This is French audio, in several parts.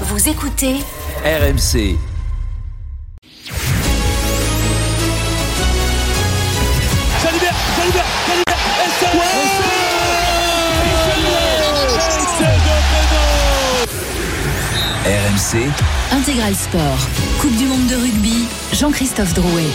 Vous écoutez RMC. Jalibert, Jalibert, Jalibert, et RMC, Intégral Sport. Coupe du monde de rugby. Jean-Christophe Drouet.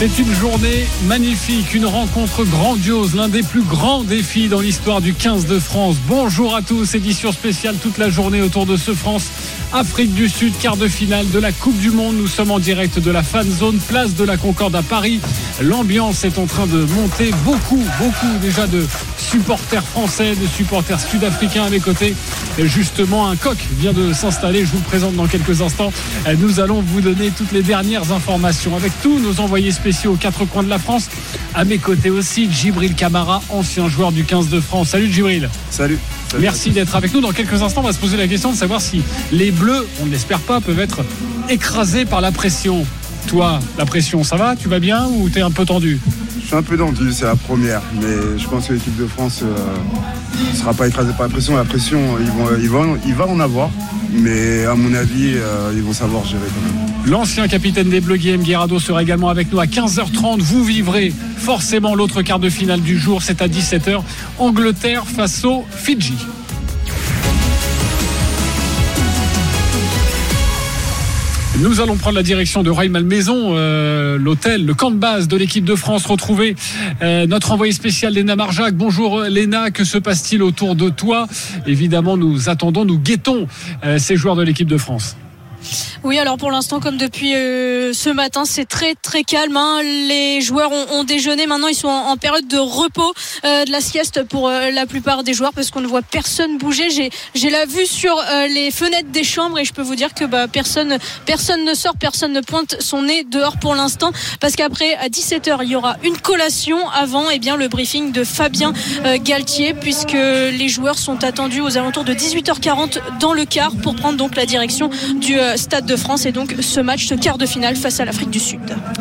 C'est une journée magnifique, une rencontre grandiose, l'un des plus grands défis dans l'histoire du 15 de France. Bonjour à tous, édition spéciale toute la journée autour de ce France. Afrique du Sud, quart de finale de la Coupe du Monde. Nous sommes en direct de la fan zone, place de la Concorde à Paris. L'ambiance est en train de monter. Beaucoup, beaucoup déjà de supporters français, de supporters sud-africains à mes côtés. Et justement, un coq vient de s'installer. Je vous le présente dans quelques instants. Nous allons vous donner toutes les dernières informations avec tous nos envoyés spéciaux aux quatre coins de la France. À mes côtés aussi, Djibril Camara, ancien joueur du 15 de France. Salut Djibril. Salut. Salut Merci d'être avec nous. Dans quelques instants, on va se poser la question de savoir si les Bleus, on ne l'espère pas, peuvent être écrasés par la pression. Toi, la pression, ça va Tu vas bien ou t'es un peu tendu Je suis un peu tendu, c'est la première, mais je pense que l'équipe de France ne sera pas écrasée par la pression. La pression, ils vont, ils vont, il va en avoir, mais à mon avis, euh, ils vont savoir gérer quand même. L'ancien capitaine des Bleus, Guillaume Guerrado, sera également avec nous à 15h30. Vous vivrez forcément l'autre quart de finale du jour. C'est à 17h. Angleterre face au Fidji. Nous allons prendre la direction de Roy Malmaison, euh, l'hôtel, le camp de base de l'équipe de France. Retrouver euh, notre envoyé spécial Léna Marjac. Bonjour Léna, que se passe-t-il autour de toi? Évidemment, nous attendons, nous guettons euh, ces joueurs de l'équipe de France. Oui, alors pour l'instant, comme depuis euh, ce matin, c'est très très calme. Hein. Les joueurs ont, déjeuné. Maintenant, ils sont en, période de repos, euh, de la sieste pour euh, la plupart des joueurs, parce qu'on ne voit personne bouger. J'ai la vue sur les fenêtres des chambres et je peux vous dire que bah, personne personne ne sort, personne ne pointe son nez dehors pour l'instant, parce qu'après à 17h, il y aura une collation avant et eh bien le briefing de Fabien Galtier, puisque les joueurs sont attendus aux alentours de 18h40 dans le quart pour prendre donc la direction du Stade de France et donc ce match, ce quart de finale face à l'Afrique du Sud.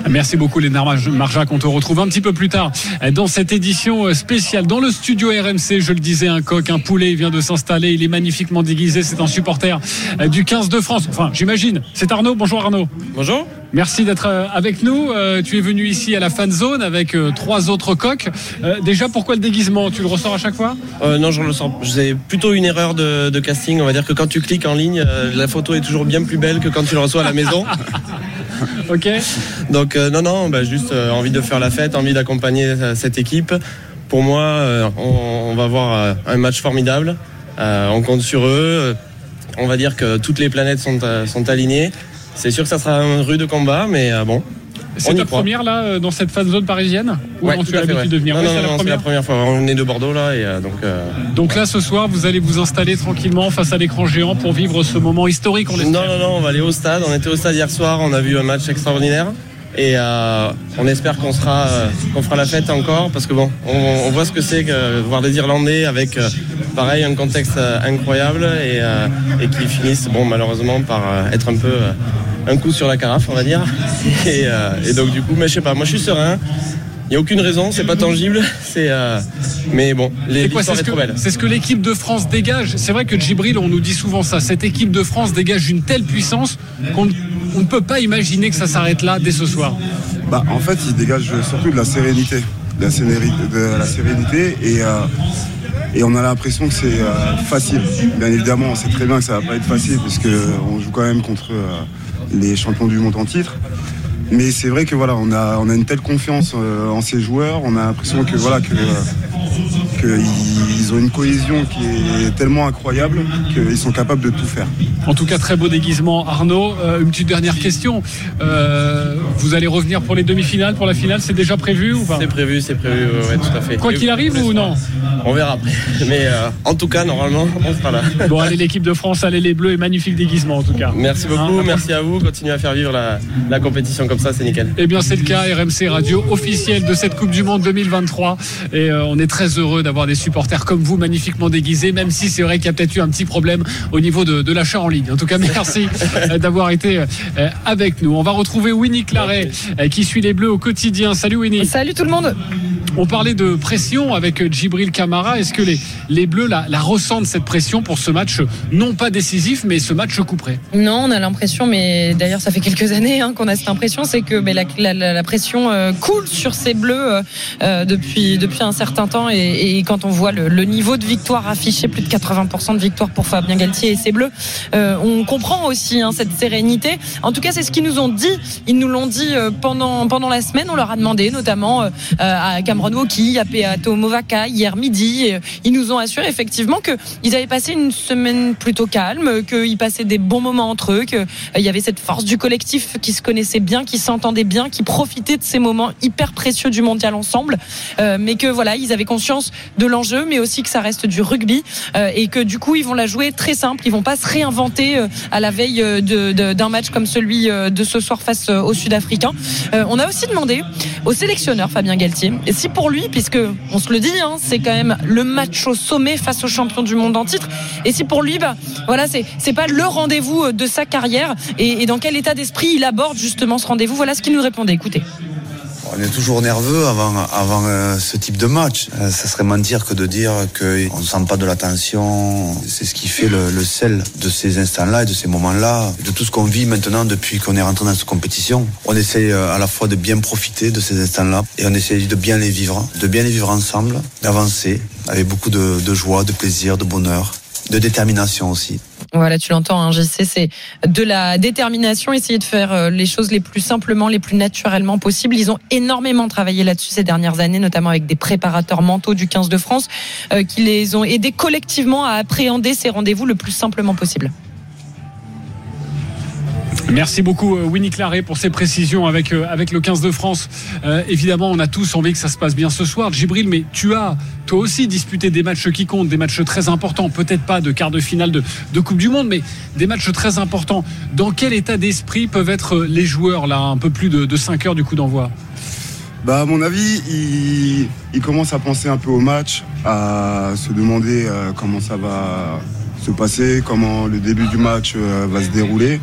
Merci beaucoup Léna Marjac. On te retrouve un petit peu plus tard dans cette édition spéciale dans le studio RMC. Je le disais, un coq, un poulet vient de s'installer. Il est magnifiquement déguisé. C'est un supporter du 15 de France. Enfin, j'imagine. C'est Arnaud. Bonjour Arnaud. Bonjour. Merci d'être avec nous. Tu es venu ici à la fan zone avec trois autres coqs. Déjà, pourquoi le déguisement? Tu le ressors à chaque fois? Euh, Non, je le sens. C'est plutôt une erreur de, de, casting. On va dire que quand tu cliques en ligne, la photo est toujours bien plus belle que quand tu le reçois à la maison. ok. Donc euh, non, non, bah, juste euh, envie de faire la fête, envie d'accompagner cette équipe. Pour moi, euh, on, on, va avoir un match formidable. on compte sur eux. On va dire que toutes les planètes sont, sont alignées. C'est sûr que ça sera un rude combat, mais bon, c'est ta première là dans cette phase zone parisienne Ou ouais, tu as l'habitude ouais. de venir Non, c'est non, la, la, première fois. On est de Bordeaux là et euh, donc. Euh... Donc là ce soir vous allez vous installer tranquillement face à l'écran géant pour vivre ce moment historique. On non, non, non, on va aller au stade. On était au stade hier soir. On a vu un match extraordinaire. Et euh, on espère qu'on sera, qu'on fera la fête encore parce que bon, on, voit ce que c'est que voir des Irlandais avec euh, pareil un contexte euh, incroyable et, qui finissent bon malheureusement par euh, être un peu un coup sur la carafe, on va dire. Et, euh, et donc du coup, mais je sais pas, moi je suis serein. Il n'y a aucune raison, c'est pas tangible, c'est euh, mais bon, l'histoire est, est, trop belle. C'est ce que l'équipe de France dégage. C'est vrai que Djibril, on nous dit souvent ça. Cette équipe de France dégage une telle puissance qu'on ne peut pas imaginer que ça s'arrête là dès ce soir. Bah, en fait, il dégage surtout de la sérénité, de la, sérénité, de la sérénité et euh, et on a l'impression que c'est euh, facile. Bien évidemment, on sait très bien que ça va pas être facile puisque on joue quand même contre euh, les champions du monde en titre. Mais c'est vrai que voilà, on a, on a une telle confiance euh, en ces joueurs, on a l'impression que voilà que qu'ils ont une cohésion qui est tellement incroyable qu'ils sont capables de tout faire. En tout cas, très beau déguisement, Arnaud. Euh, une petite dernière question. Euh, vous allez revenir pour les demi-finales, pour la finale, c'est déjà prévu ou pas? C'est prévu, c'est prévu, ouais, tout à fait. Quoi qu'il arrive ou non? On verra après. Mais euh, en tout cas, normalement, on sera là. Bon, allez, l'équipe de France, allez les Bleus et magnifique déguisement en tout cas. Merci beaucoup, hein? merci à vous. Continuez à faire vivre la, la compétition comme ça, c'est nickel. Eh bien, c'est le cas, RMC Radio officiel de cette Coupe du Monde 2023. Et euh, on est très heureux d'avoir des supporters comme vous, magnifiquement déguisés, même si c'est vrai qu'il y a peut-être eu un petit problème au niveau de, de l'achat en ligne. En tout cas, merci d'avoir été euh, avec nous. On va retrouver Winnie Claret qui suit les Bleus au quotidien. Salut Winnie. Salut tout le monde. On parlait de pression avec Djibril Camara. Est-ce que les, Bleus la, ressentent cette pression pour ce match non pas décisif, mais ce match couperé Non, on a l'impression, mais d'ailleurs ça fait quelques années hein, qu'on a cette impression, c'est que la, pression euh, coule sur ces Bleus euh, euh, depuis un certain temps. Et, quand on voit le, niveau de victoire affiché, plus de 80% de victoire pour Fabien Galtier et ses Bleus, on comprend aussi hein, cette sérénité. En tout cas, c'est ce qu'ils nous ont dit. Ils nous l'ont dit pendant pendant la semaine. On leur a demandé, notamment à Cameron Woki, à Peato hier midi. Et ils nous ont assuré effectivement qu'ils avaient passé une semaine plutôt calme, qu'ils passaient des bons moments entre eux, qu'il y avait cette force du collectif qui se connaissait bien, qui s'entendait bien, qui profitait de ces moments hyper précieux du mondial ensemble, euh, mais que voilà, ils avaient conscience de l'enjeu, mais aussi que ça reste du rugby euh, et que du coup ils vont la jouer très simple, ils vont pas se réinventer euh, à la veille d'un match comme celui de ce soir face aux Sud-Africains. on a aussi demandé au sélectionneur Fabien Galtier, pour lui, puisque on se le dit, hein, c'est quand même le match au sommet face aux champions du monde en titre, et si pour lui, bah, voilà, c'est c'est pas le rendez-vous de sa carrière, et, et dans quel état d'esprit il aborde justement ce rendez-vous, voilà ce qu'il nous répondait. Écoutez. On est toujours nerveux avant, avant euh, ce type de match. Euh, ça serait mentir que de dire qu'on ne sent pas de la tension. C'est ce qui fait le, le sel de ces instants-là et de ces moments-là, de tout ce qu'on vit maintenant depuis qu'on est rentré dans cette compétition. On essaie euh, à la fois de bien profiter de ces instants-là et on essaie de bien les vivre, de bien les vivre ensemble, d'avancer avec beaucoup de, de joie, de plaisir, de bonheur, de détermination aussi. Voilà, tu l'entends, hein, JC, c'est de la détermination, essayer de faire euh, les choses les plus simplement, les plus naturellement possibles. Ils ont énormément travaillé là-dessus ces dernières années, notamment avec des préparateurs mentaux du 15 de France, euh, qui les ont aidés collectivement à appréhender ces rendez-vous le plus simplement possible. Merci beaucoup euh, Winnie Claret pour ces précisions avec, avec le 15 de France. Euh, évidemment, on a tous envie que ça se passe bien ce soir. Gibril, mais tu as toi aussi disputé des matchs qui comptent, des matchs très importants, peut-être pas de quart de finale de, Coupe du Monde, mais des matchs très importants. Dans quel état d'esprit peuvent être les joueurs là, un peu plus de, de 5 heures du coup d'envoi? Bah, à mon avis, ils, commencent à penser un peu au match, à se demander euh, comment ça va se passer, comment le début du match euh, va se dérouler.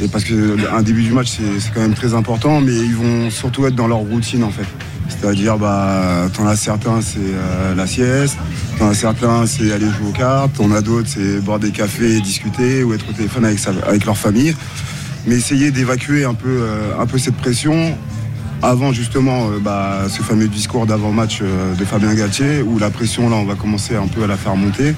Et parce qu'un début du match, c'est quand même très important, mais ils vont surtout être dans leur routine en fait. C'est-à-dire, bah, t'en as certains, c'est euh, la sieste, t'en as certains, c'est aller jouer aux cartes, t'en as d'autres, c'est boire des cafés, discuter ou être au téléphone avec, avec leur famille. Mais essayer d'évacuer un peu, euh, un peu cette pression avant justement euh, bah, ce fameux discours d'avant-match de Fabien Galtier, où la pression, là, on va commencer un peu à la faire monter.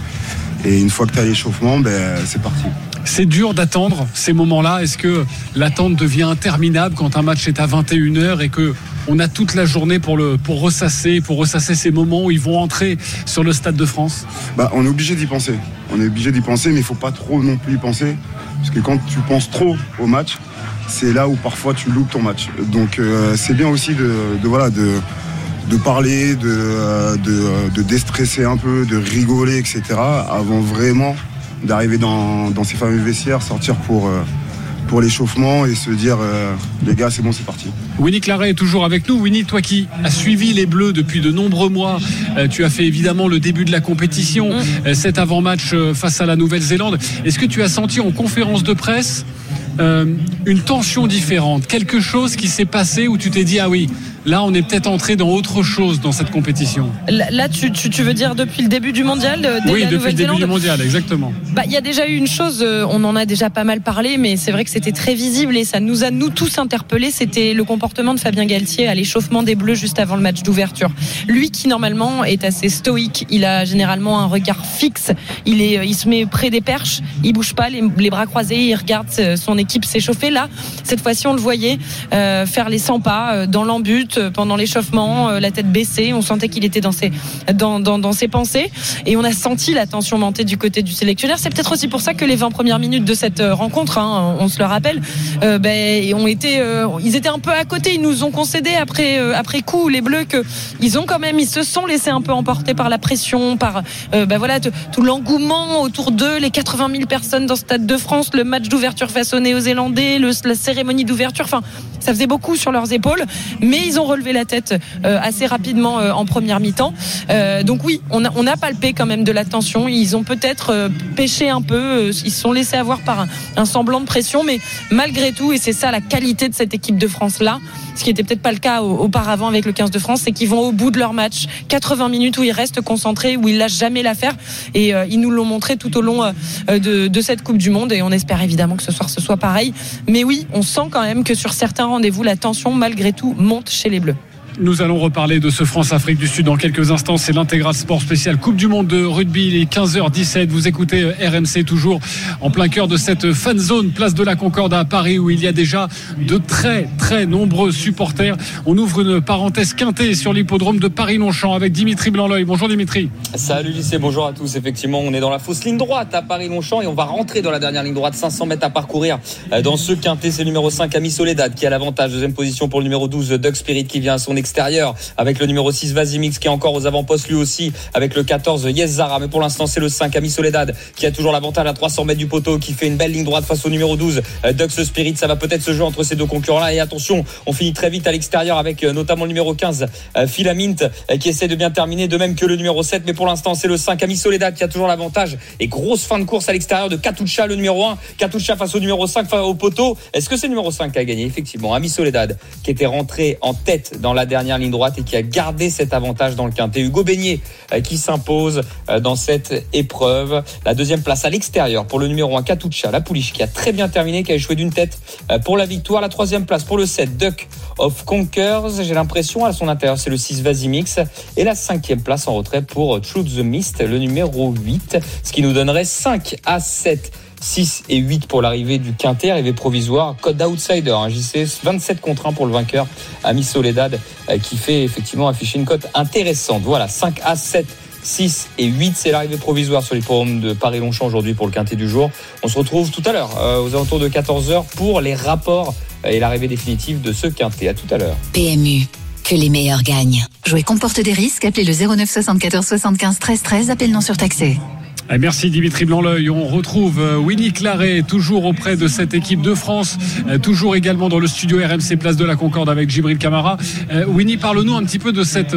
Et une fois que tu as l'échauffement, ben, c'est parti. C'est dur d'attendre ces moments-là. Est-ce que l'attente devient interminable quand un match est à 21h et que on a toute la journée pour le pour ressasser, pour ressasser ces moments où ils vont entrer sur le stade de France? Bah, on est obligé d'y penser. On est obligé d'y penser, mais il faut pas trop non plus y penser, parce que quand tu penses trop au match, c'est là où parfois tu loupes ton match. Donc euh, c'est bien aussi de, de voilà de de parler, de, euh, de, de, déstresser un peu, de rigoler, etc. avant vraiment d'arriver dans, dans, ces fameux vestiaires, sortir pour, euh, pour l'échauffement et se dire euh, les gars c'est bon c'est parti. Winnie Claret est toujours avec nous. Winnie, toi qui as suivi les Bleus depuis de nombreux mois, euh, tu as fait évidemment le début de la compétition, mmh. cet avant-match face à la Nouvelle-Zélande. Est-ce que tu as senti en conférence de presse euh, une tension différente, quelque chose qui s'est passé où tu t'es dit ah oui, là on est peut-être entré dans autre chose dans cette compétition. Là, tu, tu, tu, veux dire depuis le début du mondial dès Oui, la depuis le début du mondial, exactement. Bah il y a déjà eu une chose, euh, on en a déjà pas mal parlé, mais c'est vrai que c'était très visible et ça nous a nous tous interpellés. C'était le comportement de Fabien Galtier à l'échauffement des Bleus juste avant le match d'ouverture. Lui qui normalement est assez stoïque, il a généralement un regard fixe, il est, il se met près des perches, il bouge pas, les, les bras croisés, il regarde son équipe s'échauffer. Là, cette fois-ci, on le voyait euh, faire les 100 pas euh, dans l'embut euh, pendant l'échauffement, euh, la tête baissée. On sentait qu'il était dans ses, dans, dans, ses pensées. Et on a senti la tension monter du côté du sélectionneur. C'est peut-être aussi pour ça que les 20 premières minutes de cette rencontre, hein, on se le rappelle, euh, ben, ont été, ils étaient un peu à côté. Ils nous ont concédé après, après coup, les Bleus, que ils ont quand même, ils se sont laissés un peu emporter par la pression, par ben voilà, tout l'engouement autour d'eux, les 80 000 personnes dans le Stade de France, le match d'ouverture façonné aux Zélandais, le, la cérémonie d'ouverture. Enfin, ça faisait beaucoup sur leurs épaules, mais ils ont relevé la tête assez rapidement en première mi-temps. donc oui, on a, palpé quand même de la tension. Ils ont peut-être pêché un peu, ils se sont laissés avoir par un, semblant de pression, mais malgré tout, et c'est ça la qualité de cette équipe de France là, ce qui n'était peut-être pas le cas auparavant avec le 15 de France, c'est qu'ils vont au bout de leur match. 80 minutes où ils restent concentrés, où ils lâchent jamais l'affaire. Et euh, ils nous l'ont montré tout au long euh, de, de, cette Coupe du Monde. Et on espère évidemment que ce soir ce soit pareil. Mais oui, on sent quand même que sur certains rendez-vous, la tension, malgré tout, monte chez les Bleus. Nous allons reparler de ce France-Afrique du Sud dans quelques instants. C'est l'intégral sport spécial Coupe du Monde de rugby. Il est 15h17. Vous écoutez euh, RMC toujours en plein cœur de cette fan zone, place de la Concorde à Paris, où il y a déjà de très, très nombreux supporters. On ouvre une parenthèse quintée sur l'hippodrome de Paris-Longchamp avec Dimitri blanc Bonjour Dimitri. Salut lycée, bonjour à tous. Effectivement, on est dans la fausse ligne droite à Paris-Longchamp et on va rentrer dans la dernière ligne droite. 500 mètres à parcourir euh, dans ce quintet. C'est le numéro 5, Ami Soledad, qui a l'avantage. Deuxième position pour le numéro 12, Doug Spirit, qui vient à son avec le numéro 6 Vasimix qui est encore aux avant-postes lui aussi avec le 14 Yes Mais pour l'instant, c'est le 5 Ami Soledad qui a toujours l'avantage à 300 mètres du poteau qui fait une belle ligne droite face au numéro 12 euh, Dux Spirit. Ça va peut-être se jouer entre ces deux concurrents-là. Et attention, on finit très vite à l'extérieur avec euh, notamment le numéro 15 Philamint euh, qui essaie de bien terminer, de même que le numéro 7. Mais pour l'instant, c'est le 5 Ami Soledad qui a toujours l'avantage. Et grosse fin de course à l'extérieur de Katucha, le numéro 1. Katucha face au numéro 5 au poteau. Est-ce que c'est le numéro 5 qui a gagné? Effectivement, Ami Soledad qui était rentré en tête dans la dernière ligne droite et qui a gardé cet avantage dans le quintet. Hugo Beignet euh, qui s'impose euh, dans cette épreuve. La deuxième place à l'extérieur pour le numéro 1 Katucha, la pouliche qui a très bien terminé, qui a échoué d'une tête euh, pour la victoire. La troisième place pour le 7 Duck of Conkers. J'ai l'impression à son intérieur c'est le 6 Vasimix. Et la cinquième place en retrait pour Truth the Mist, le numéro 8. Ce qui nous donnerait 5 à 7 6 et 8 pour l'arrivée du Quintet, arrivée provisoire, code d'outsider, hein, JC 27 contre 1 pour le vainqueur, Ami Soledad, euh, qui fait effectivement afficher une cote intéressante. Voilà, 5 à 7. 6 et 8, c'est l'arrivée provisoire sur les forums de Paris-Longchamp aujourd'hui pour le quintet du jour. On se retrouve tout à l'heure, euh, aux alentours de 14h, pour les rapports euh, et l'arrivée définitive de ce quintet. À tout à l'heure. PMU, que les meilleurs gagnent. Jouer comporte des risques. Appelez le 09 74 75 13 13. Appel non surtaxé. Eh, merci Dimitri blanc On retrouve euh, Winnie Claret, toujours auprès de cette équipe de France, euh, toujours également dans le studio RMC Place de la Concorde avec Gibril Camara. Euh, Winnie, parle-nous un petit peu de cette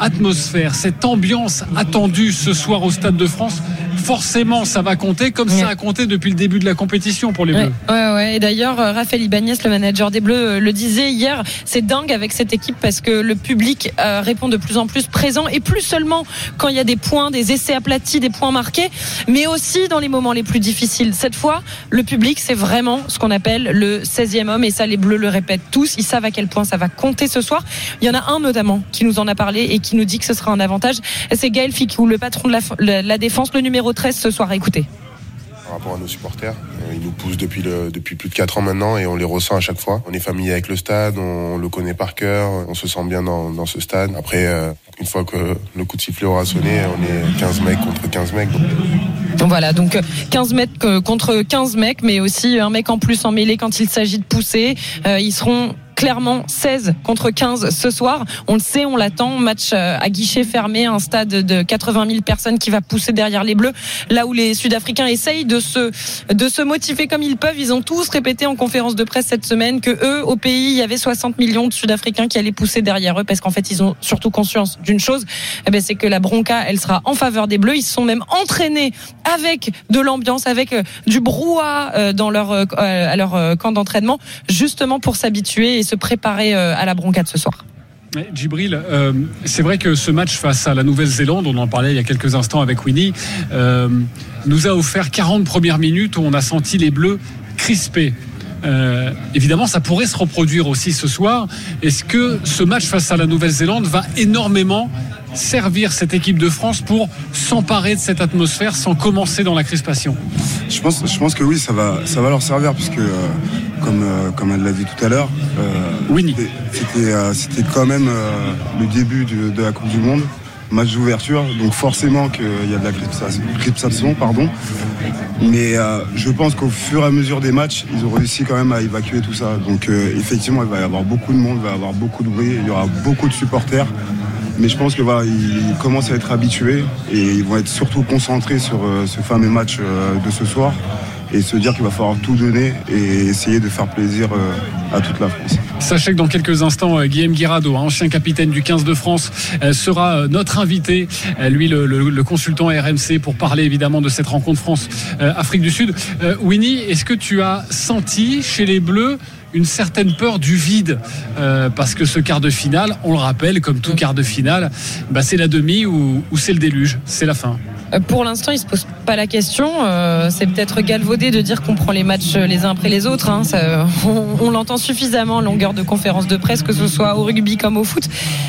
atmosphère, cette ambiance attendue ce soir au Stade de France. Forcément, ça va compter, comme ça a compté depuis le début de la compétition pour les Bleus. Ouais, ouais, Et d'ailleurs, Raphaël Ibanez, le manager des Bleus, le disait hier, c'est dingue avec cette équipe parce que le public répond de plus en plus présent et plus seulement quand il y a des points, des essais aplatis, des points marqués mais aussi dans les moments les plus difficiles. Cette fois, le public, c'est vraiment ce qu'on appelle le 16e homme, et ça, les Bleus le répètent tous. Ils savent à quel point ça va compter ce soir. Il y en a un notamment qui nous en a parlé et qui nous dit que ce sera un avantage. C'est Gaël Ficou, le patron de la, la défense, le numéro 13 ce soir. Écoutez par rapport à nos supporters. Euh, ils nous poussent depuis, depuis plus de 4 ans maintenant et on les ressent à chaque fois. On est familier avec le stade, on, le connaît par cœur, on se sent bien dans, ce stade. Après, euh, une fois que le coup de sifflet aura sonné, on est 15 mecs contre 15 mecs. Donc voilà, donc 15 mètres contre 15 mecs, mais aussi un mec en plus en mêlée quand il s'agit de pousser. Euh, ils seront clairement 16 contre 15 ce soir. On le sait, on l'attend. Match euh, à guichet fermé, un stade de 80 000 personnes qui va pousser derrière les Bleus. Là où les Sud-Africains essayent de se de se motiver comme ils peuvent. Ils ont tous répété en conférence de presse cette semaine que eux, au pays, il y avait 60 millions de Sud-Africains qui allaient pousser derrière eux parce qu'en fait, ils ont surtout conscience d'une chose, eh ben, c'est que la bronca, elle sera en faveur des Bleus. Ils se sont même entraînés avec de l'ambiance, avec euh, du brouhaha euh, dans leur à leur camp d'entraînement, justement pour s'habituer se préparer euh, à la broncade ce soir. Djibril, euh, c'est vrai que ce match face à la Nouvelle-Zélande, on en parlait il y a quelques instants avec Winnie, euh, nous a offert 40 premières minutes où on a senti les Bleus crispés. évidemment, ça pourrait se reproduire aussi ce soir. Est-ce que ce match face à la Nouvelle-Zélande va énormément servir cette équipe de France pour s'emparer de cette atmosphère sans commencer dans la crispation je pense, je pense que oui, ça va, ça va leur servir puisque, euh, comme, euh, comme elle l'a dit tout à l'heure, euh, c'était quand même le début de la Coupe du Monde match d'ouverture, donc forcément qu'il y a de la crispation, pardon. Mais je pense qu'au fur et à mesure des matchs, ils ont réussi quand même à évacuer tout ça. Donc effectivement, il va y avoir beaucoup de monde, il va y avoir beaucoup de bruit, il y aura beaucoup de supporters. Mais je pense que voilà, ils commencent à être habitués et ils vont être surtout concentrés sur euh, ce fameux match euh, de ce soir. et se dire qu'il va falloir tout donner et essayer de faire plaisir euh, à toute la France. Sachez que dans quelques instants, Guillaume Guirado, ancien capitaine du 15 de France, sera notre invité, lui le, le, consultant RMC, pour parler évidemment de cette rencontre France-Afrique du Sud. Winnie, est-ce que tu as senti chez les Bleus une certaine peur du vide parce que ce quart de finale, on le rappelle, comme tout quart de finale, bah, c'est la demi ou, ou c'est le déluge, c'est la fin. Euh, pour l'instant, il se pose pas la question. Euh, c'est peut-être galvaudé de dire qu'on prend les matchs les uns après les autres. Hein. on, l'entend suffisamment en longueur de conférence de presse, que ce soit au rugby comme au foot.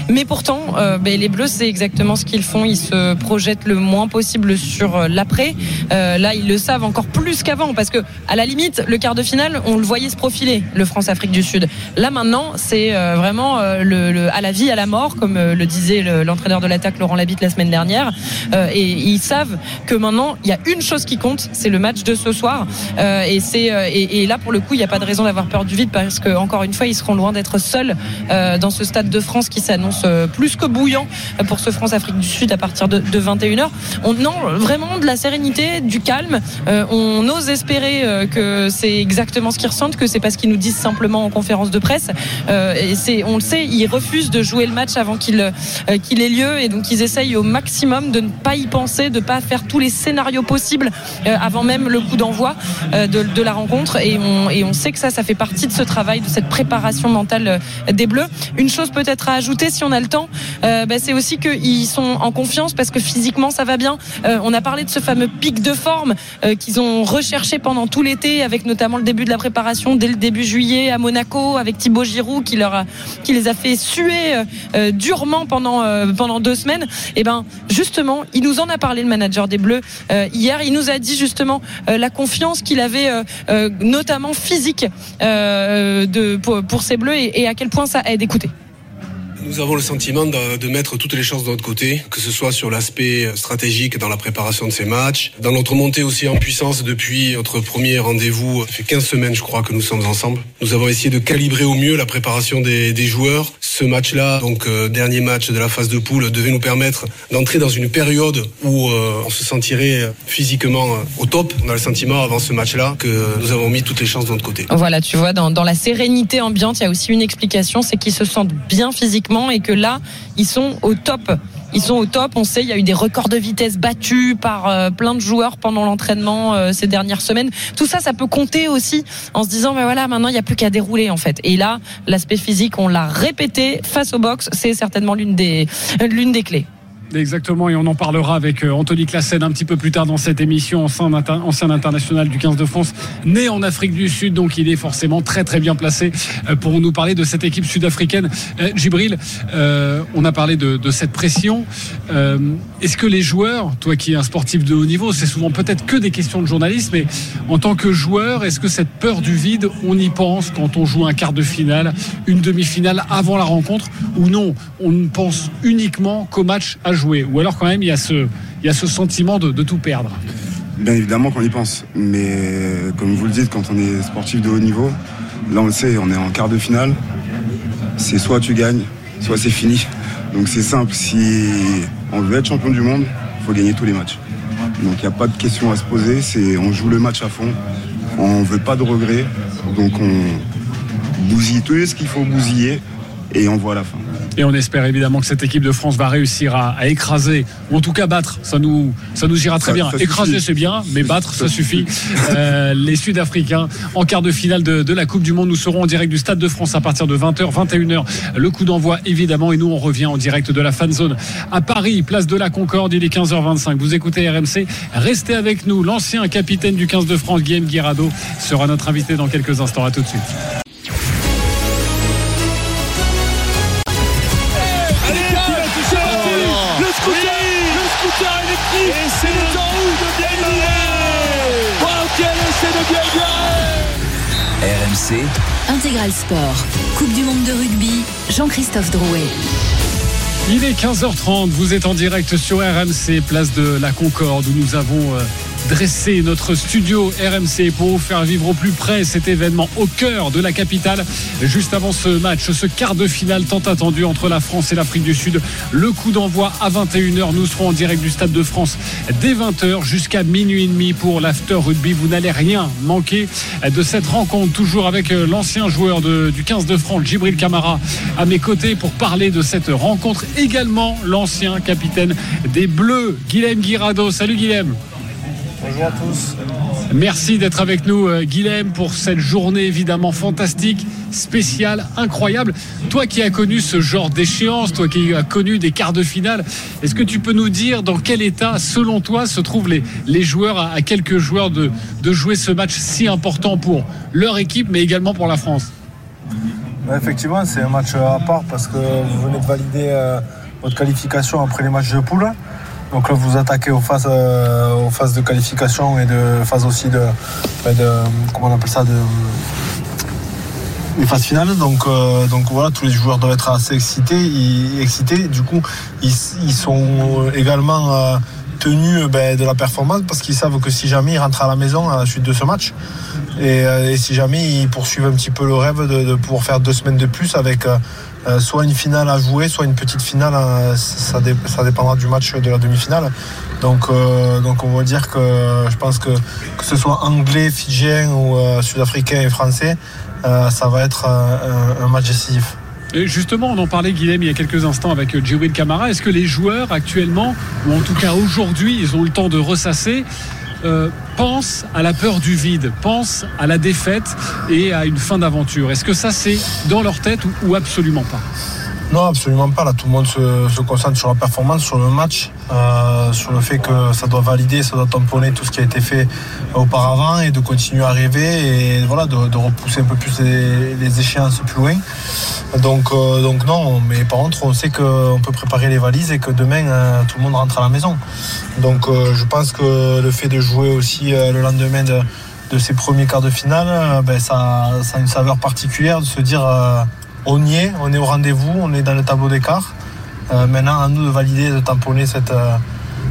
Mais pourtant, euh, ben, les Bleus, c'est exactement ce qu'ils font. Ils se projettent le moins possible sur l'après. là, ils le savent encore plus qu'avant, parce que à la limite, le quart de finale, on le voyait se profiler, le France-Afrique du Sud. Là, maintenant, c'est vraiment le, à la vie, à la mort, comme le disait l'entraîneur de l'attaque Laurent Labitte la semaine dernière. et ils savent que maintenant il y a une chose qui compte, c'est le match de ce soir. Euh, et c'est euh, et, là pour le coup il n'y a pas de raison d'avoir peur du vide parce que encore une fois ils seront loin d'être seuls euh, dans ce stade de France qui s'annonce plus que bouillant pour ce France Afrique du Sud à partir de, 21h. On non vraiment de la sérénité, du calme. on ose espérer que c'est exactement ce qu'ils ressentent, que c'est pas ce qu'ils nous disent simplement en conférence de presse. et c'est on le sait, ils refusent de jouer le match avant qu'il qu'il ait lieu et donc ils essayent au maximum de ne pas y penser, pas faire tous les scénarios possibles euh, avant même le coup d'envoi euh, de, la rencontre. Et on, et on sait que ça, ça fait partie de ce travail, de cette préparation mentale euh, des Bleus. Une chose peut-être à ajouter, si on a le temps, bah, c'est aussi qu'ils sont en confiance parce que physiquement, ça va bien. on a parlé de ce fameux pic de forme qu'ils ont recherché pendant tout l'été, avec notamment le début de la préparation dès le début juillet à Monaco, avec Thibaut Giroud qui leur qui les a fait suer durement pendant pendant deux semaines. Et ben justement, il nous en a parlé le manager des Bleus euh, hier. Il nous a dit justement euh, la confiance qu'il avait, euh, notamment physique, pour, ces Bleus et, et à quel point ça aide. Écoutez. Nous avons le sentiment de, mettre toutes les chances de notre côté, que ce soit sur l'aspect stratégique dans la préparation de ces matchs, dans notre montée aussi en puissance depuis notre premier rendez-vous. Ça fait 15 semaines, je crois, que nous sommes ensemble. Nous avons essayé de calibrer au mieux la préparation des, joueurs. Ce match-là, donc euh, dernier match de la phase de poule, devait nous permettre d'entrer dans une période où euh, on se sentirait physiquement euh, au top. On a le sentiment avant ce match-là que nous avons mis toutes les chances de notre côté. Voilà, tu vois, dans la sérénité ambiante, il y a aussi une explication, c'est qu'ils se sentent bien physiquement et que là, ils sont au top. Ils sont au top. On sait, il y a eu des records de vitesse battus par euh, plein de joueurs pendant l'entraînement euh, ces dernières semaines. Tout ça, ça peut compter aussi en se disant, ben voilà, maintenant il n'y a plus qu'à dérouler en fait. Et là, l'aspect physique, on l'a répété face au box, c'est certainement l'une des l'une des clés. Exactement, et on en parlera avec euh, Anthony Classen un petit peu plus tard dans cette émission, ancien, ancien international du 15 de France, né en Afrique du Sud, donc il est forcément très très bien placé euh, pour nous parler de cette équipe sud-africaine. Euh, Gibril, on a parlé de, de cette pression. Est-ce que les joueurs, toi qui es un sportif de haut niveau, c'est souvent peut-être que des questions de journalisme, mais en tant que joueur, est-ce que cette peur du vide, on y pense quand on joue un quart de finale, une demi-finale avant la rencontre, ou non, on ne pense uniquement qu'au match à jouer? Ou alors quand même il y a ce, il y a ce sentiment de, tout perdre Bien évidemment qu'on y pense. Mais comme vous le dites, quand on est sportif de haut niveau, là on le sait, on est en quart de finale. C'est soit tu gagnes, soit c'est fini. Donc c'est simple, si on veut être champion du monde, il faut gagner tous les matchs. Donc il n'y a pas de question à se poser, c'est on joue le match à fond, on ne veut pas de regrets, donc on bousille tout ce qu'il faut bousiller et on voit la fin. Et on espère évidemment que cette équipe de France va réussir à, écraser, ou en tout cas battre. Ça nous, ça nous ira très bien. écraser, c'est bien, mais battre, ça, suffit. Euh, les Sud-Africains en quart de finale de, la Coupe du Monde. Nous serons en direct du Stade de France à partir de 20h, 21h. Le coup d'envoi, évidemment. Et nous, on revient en direct de la fan zone à Paris, place de la Concorde. Il est 15h25. Vous écoutez RMC. Restez avec nous. L'ancien capitaine du 15 de France, Guillaume Guirado, sera notre invité dans quelques instants. À tout de suite. RMC. Intégral Sport. Coupe du monde de rugby. Jean-Christophe Drouet. Il est 15h30, vous êtes en direct sur RMC, place de la Concorde, où nous avons euh, dressé notre studio RMC pour vous faire vivre au plus près cet événement au cœur de la capitale. Juste avant ce match, ce quart de finale tant attendu entre la France et l'Afrique du Sud. Le coup d'envoi à 21h. Nous serons en direct du Stade de France dès 20h jusqu'à minuit et demi pour l'after rugby. Vous n'allez rien manquer de cette rencontre. Toujours avec l'ancien joueur du 15 de France, Gibril Camara, à mes côtés pour parler de cette rencontre. Également l'ancien capitaine des Bleus, Guilhem Guirado. Salut Guilhem. Bonjour à tous. Merci d'être avec nous, euh, Guilhem, pour cette journée évidemment fantastique, spéciale, incroyable. Toi qui as connu ce genre d'échéance, toi qui as connu des quarts de finale, est-ce que tu peux nous dire dans quel état, selon toi, se trouvent les, les joueurs, à, quelques joueurs de, de jouer ce match si important pour leur équipe, mais également pour la France? Effectivement, c'est un match à part parce que vous venez de valider euh, votre qualification après les matchs de poule. Donc là, vous attaquez aux phases, euh, aux phases de qualification et de phases aussi de, de comment on appelle ça, de les phases finales. Donc, euh, donc voilà, tous les joueurs doivent être assez excités. Excités. Du coup, ils, sont également euh, tenus ben, de la performance parce qu'ils savent que si jamais ils rentrent à la maison à la suite de ce match, et, euh, si jamais ils poursuivent un petit peu le rêve de pouvoir faire deux semaines de plus avec euh, soit une finale à jouer, soit une petite finale, euh, ça, dé- ça dépendra du match de la demi-finale. Donc, euh, donc on va dire que je pense que que ce soit anglais, fidjien ou euh, sud-africain et français, ça va être un, match décisif. Et justement, on en parlait, Guilhem, il y a quelques instants avec Djibril Camara. Est-ce que les joueurs actuellement, ou en tout cas aujourd'hui, ils ont le temps de ressasser, euh, pensent à la peur du vide, pensent à la défaite et à une fin d'aventure. Est-ce que ça, c'est dans leur tête ou absolument pas? Non, absolument pas. Là, tout le monde se, concentre sur la performance, sur le match, euh, sur le fait que ça doit valider, ça doit tamponner tout ce qui a été fait auparavant et de continuer à rêver et voilà, de, repousser un peu plus les, échéances plus loin. Donc, euh, donc non, mais par contre, on sait qu'on peut préparer les valises et que demain, euh, tout le monde rentre à la maison. Donc, je pense que le fait de jouer aussi le lendemain de, ces premiers quarts de finale, ben, ça, a une saveur particulière de se dire on y est, on est au rendez-vous, on est dans le tableau d'écart. Euh, maintenant, à nous de valider, de tamponner cette, euh,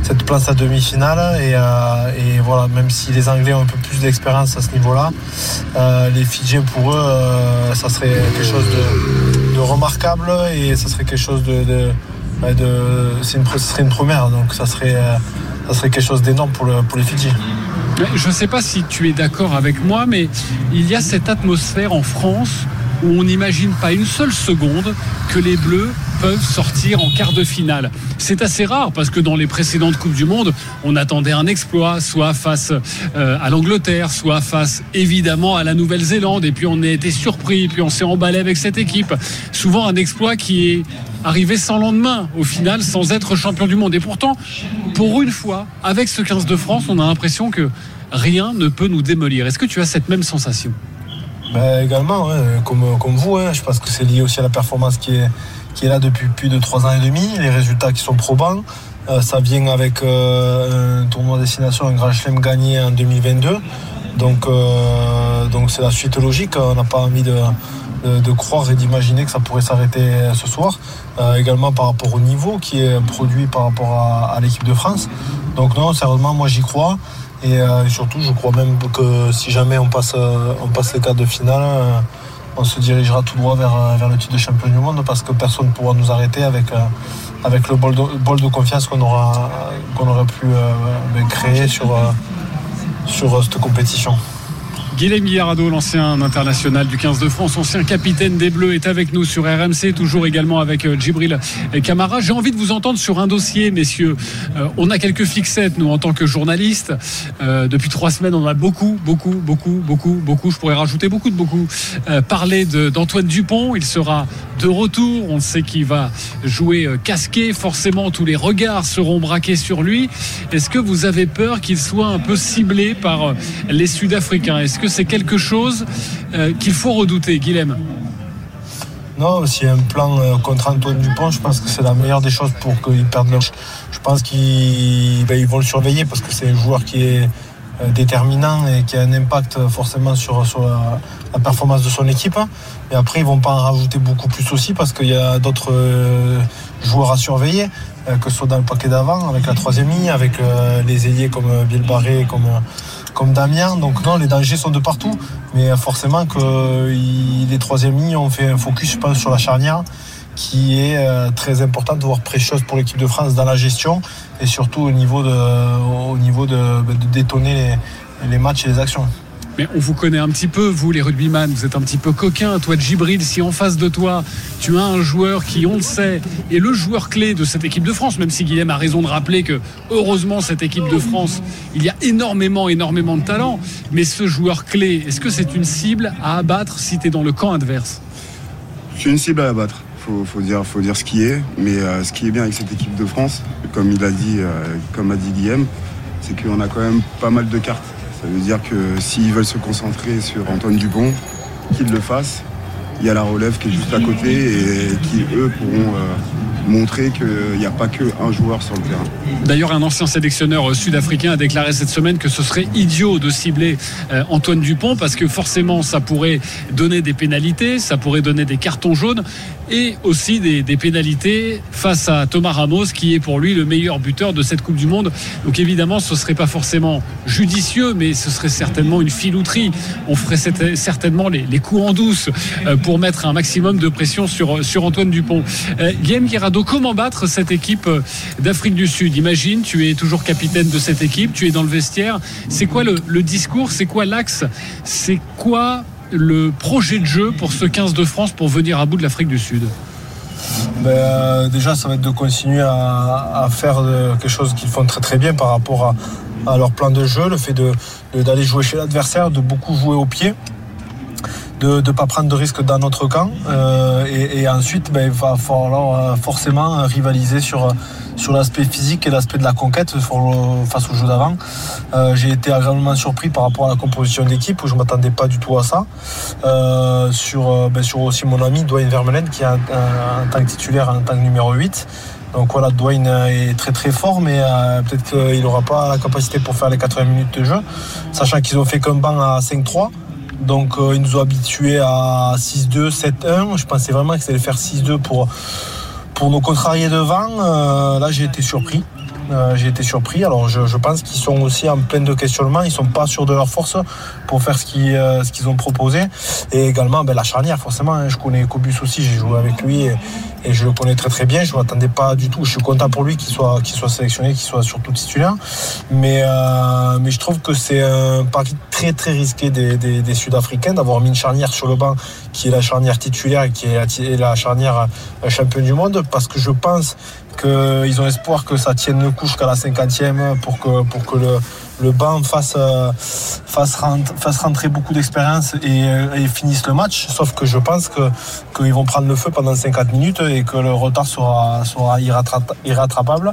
cette place à demi-finale. Et, euh, et voilà, même si les Anglais ont un peu plus d'expérience à ce niveau-là, les Fidjiens, pour eux, ça serait quelque chose de, remarquable et ça serait quelque chose de. c'est une, première, donc ça serait, quelque chose d'énorme pour, le, pour les Fidji. Je ne sais pas si tu es d'accord avec moi, mais il y a cette atmosphère en France où on n'imagine pas une seule seconde que les Bleus peuvent sortir en quart de finale. C'est assez rare parce que dans les précédentes Coupes du Monde, on attendait un exploit, soit face euh, à l'Angleterre, soit face évidemment à la Nouvelle-Zélande, et puis on a été surpris, puis on s'est emballé avec cette équipe. Souvent un exploit qui est arrivé sans lendemain, au final, sans être champion du monde. Et pourtant, pour une fois, avec ce 15 de France, on a l'impression que rien ne peut nous démolir. Est-ce que tu as cette même sensation? Ben, également, ouais, comme, comme vous, hein, je pense que c'est lié aussi à la performance qui est, qui est là depuis plus de trois ans et demi, les résultats qui sont probants. Euh, ça vient avec euh, un tournoi destination, un grand chelem gagné en 2022. Donc, euh, donc c'est la suite logique. On n'a pas envie de, de, de croire et d'imaginer que ça pourrait s'arrêter ce soir. Euh, également par rapport au niveau qui est produit par rapport à, à l'équipe de France. Donc non, sérieusement, moi j'y crois. Et euh, surtout, je crois même que si jamais on passe, euh, on passe les quarts de finale, euh, on se dirigera tout droit vers, vers le titre de champion du monde parce que personne ne pourra nous arrêter avec, avec le bol de, bol de confiance qu'on aura, qu'on aurait pu créer sur, sur cette compétition. Guilhem Guillarado, l'ancien international du 15 de France, ancien capitaine des Bleus, est avec nous sur RMC, toujours également avec euh, Djibril Camara. J'ai envie de vous entendre sur un dossier, messieurs. Euh, on a quelques fixettes, nous, en tant que journalistes. Euh, depuis trois semaines, on a beaucoup, beaucoup, beaucoup, beaucoup, beaucoup, je pourrais rajouter beaucoup de beaucoup, euh, parlé d'Antoine Dupont. Il sera de retour. On sait qu'il va jouer casqué. Forcément, tous les regards seront braqués sur lui. Est-ce que vous avez peur qu'il soit un peu ciblé par les Sud-Africains? C'est quelque chose euh, qu'il faut redouter, Guilhem Non, s'il y a un plan euh, contre Antoine Dupont, je pense que c'est la meilleure des choses pour qu'il perde leur. Je pense qu'ils ben, vont le surveiller parce que c'est un joueur qui est euh, déterminant et qui a un impact forcément sur, la, performance de son équipe. Et après, ils vont pas en rajouter beaucoup plus aussi parce qu'il y a d'autres joueurs à surveiller. que ce soit dans le paquet d'avant, avec la troisième ligne, avec les ailiers comme Bill Barré, comme, comme Damien. Donc non, les dangers sont de partout. Mais forcément que les troisième lignes ont fait un focus, sur la charnière qui est très importante, voire précieuse pour l'équipe de France dans la gestion et surtout au niveau de, au détonner les matchs et les actions. Mais on vous connaît un petit peu, vous les rugbyman, vous êtes un petit peu coquin. Toi, Djibril, si en face de toi, tu as un joueur qui, on le sait, est le joueur clé de cette équipe de France, même si Guillaume a raison de rappeler que, heureusement, cette équipe de France, il y a énormément, énormément de talent. Mais ce joueur clé, est-ce que c'est une cible à abattre si tu es dans le camp adverse? C'est une cible à abattre. Faut, faut, dire, ce qui est. Mais euh, ce qui est bien avec cette équipe de France, comme il a dit, euh, comme a dit Guillaume, c'est qu'on a quand même pas mal de cartes. Ça veut dire que s'ils veulent se concentrer sur Antoine Dupont, qu'ils le fassent. Il y a la relève qui est juste à côté et qui, eux, pourront euh, montrer qu'il n'y a pas qu'un joueur sur le terrain. D'ailleurs, un ancien sélectionneur sud-africain a déclaré cette semaine que ce serait idiot de cibler euh, Antoine Dupont parce que forcément, ça pourrait donner des pénalités, ça pourrait donner des cartons jaunes et aussi des, pénalités face à Thomas Ramos qui est pour lui le meilleur buteur de cette Coupe du Monde. Donc évidemment, ce serait pas forcément judicieux, mais ce serait certainement une filouterie. On ferait certainement les, coups en douce euh, pour mettre un maximum de pression sur, sur Antoine Dupont. Euh, Guillaume Guirado, comment battre cette équipe euh, d'Afrique du Sud? Imagine, tu es toujours capitaine de cette équipe, tu es dans le vestiaire. C'est quoi le, discours? C'est quoi l'axe? C'est quoi le projet de jeu pour ce 15 de France pour venir à bout de l'Afrique du Sud? Ben, euh, Déjà, ça va être de continuer à, faire quelque chose qu'ils font très très bien par rapport à, leur plan de jeu, le fait d'aller jouer chez l'adversaire, de beaucoup jouer au pied de ne pas prendre de risques dans notre camp. Euh, et, ensuite, ben, il va falloir euh, forcément rivaliser sur, sur l'aspect physique et l'aspect de la conquête face au jeu d'avant. Euh, j'ai été agréablement surpris par rapport à la composition d'équipe où je ne m'attendais pas du tout à ça. sur, ben, sur aussi mon ami Dwayne Vermeulen qui est en, tant que titulaire, en tant que numéro 8. Donc voilà, Dwayne est très très fort, mais peut-être qu'il n'aura pas la capacité pour faire les 80 minutes de jeu, sachant qu'ils ont fait qu'un banc à 5-3. Donc euh, ils nous ont habitués à 6-2, 7-1. Je pensais vraiment que c'était faire 6-2 pour, pour nos contrariés devant. Euh, là j'ai été surpris. Euh, j'ai été surpris. Alors je, pense qu'ils sont aussi en plein de questionnements. Ils sont pas sûrs de leur force pour faire ce qu'ils ont proposé. Et également ben, la charnière, forcément. Hein. je connais Cobus aussi, j'ai joué avec lui je le connais très très bien. Je ne m'attendais pas du tout. Je suis content pour lui qu'il soit, soit sélectionné, qu'il soit surtout titulaire. Mais, mais je trouve que c'est un pari très très risqué des, Sud-Africains d'avoir mis une charnière sur le banc qui est la charnière titulaire et qui est la charnière champion du monde parce que je pense qu'ils ont espoir que ça tienne le coup jusqu'à la 50e pour que, pour que le, le banc fasse, euh, fasse, rentrer beaucoup d'expérience euh, et, finisse le match. Sauf que je pense qu'ils vont prendre le feu pendant 50 minutes et que le retard sera, sera irrattrapable,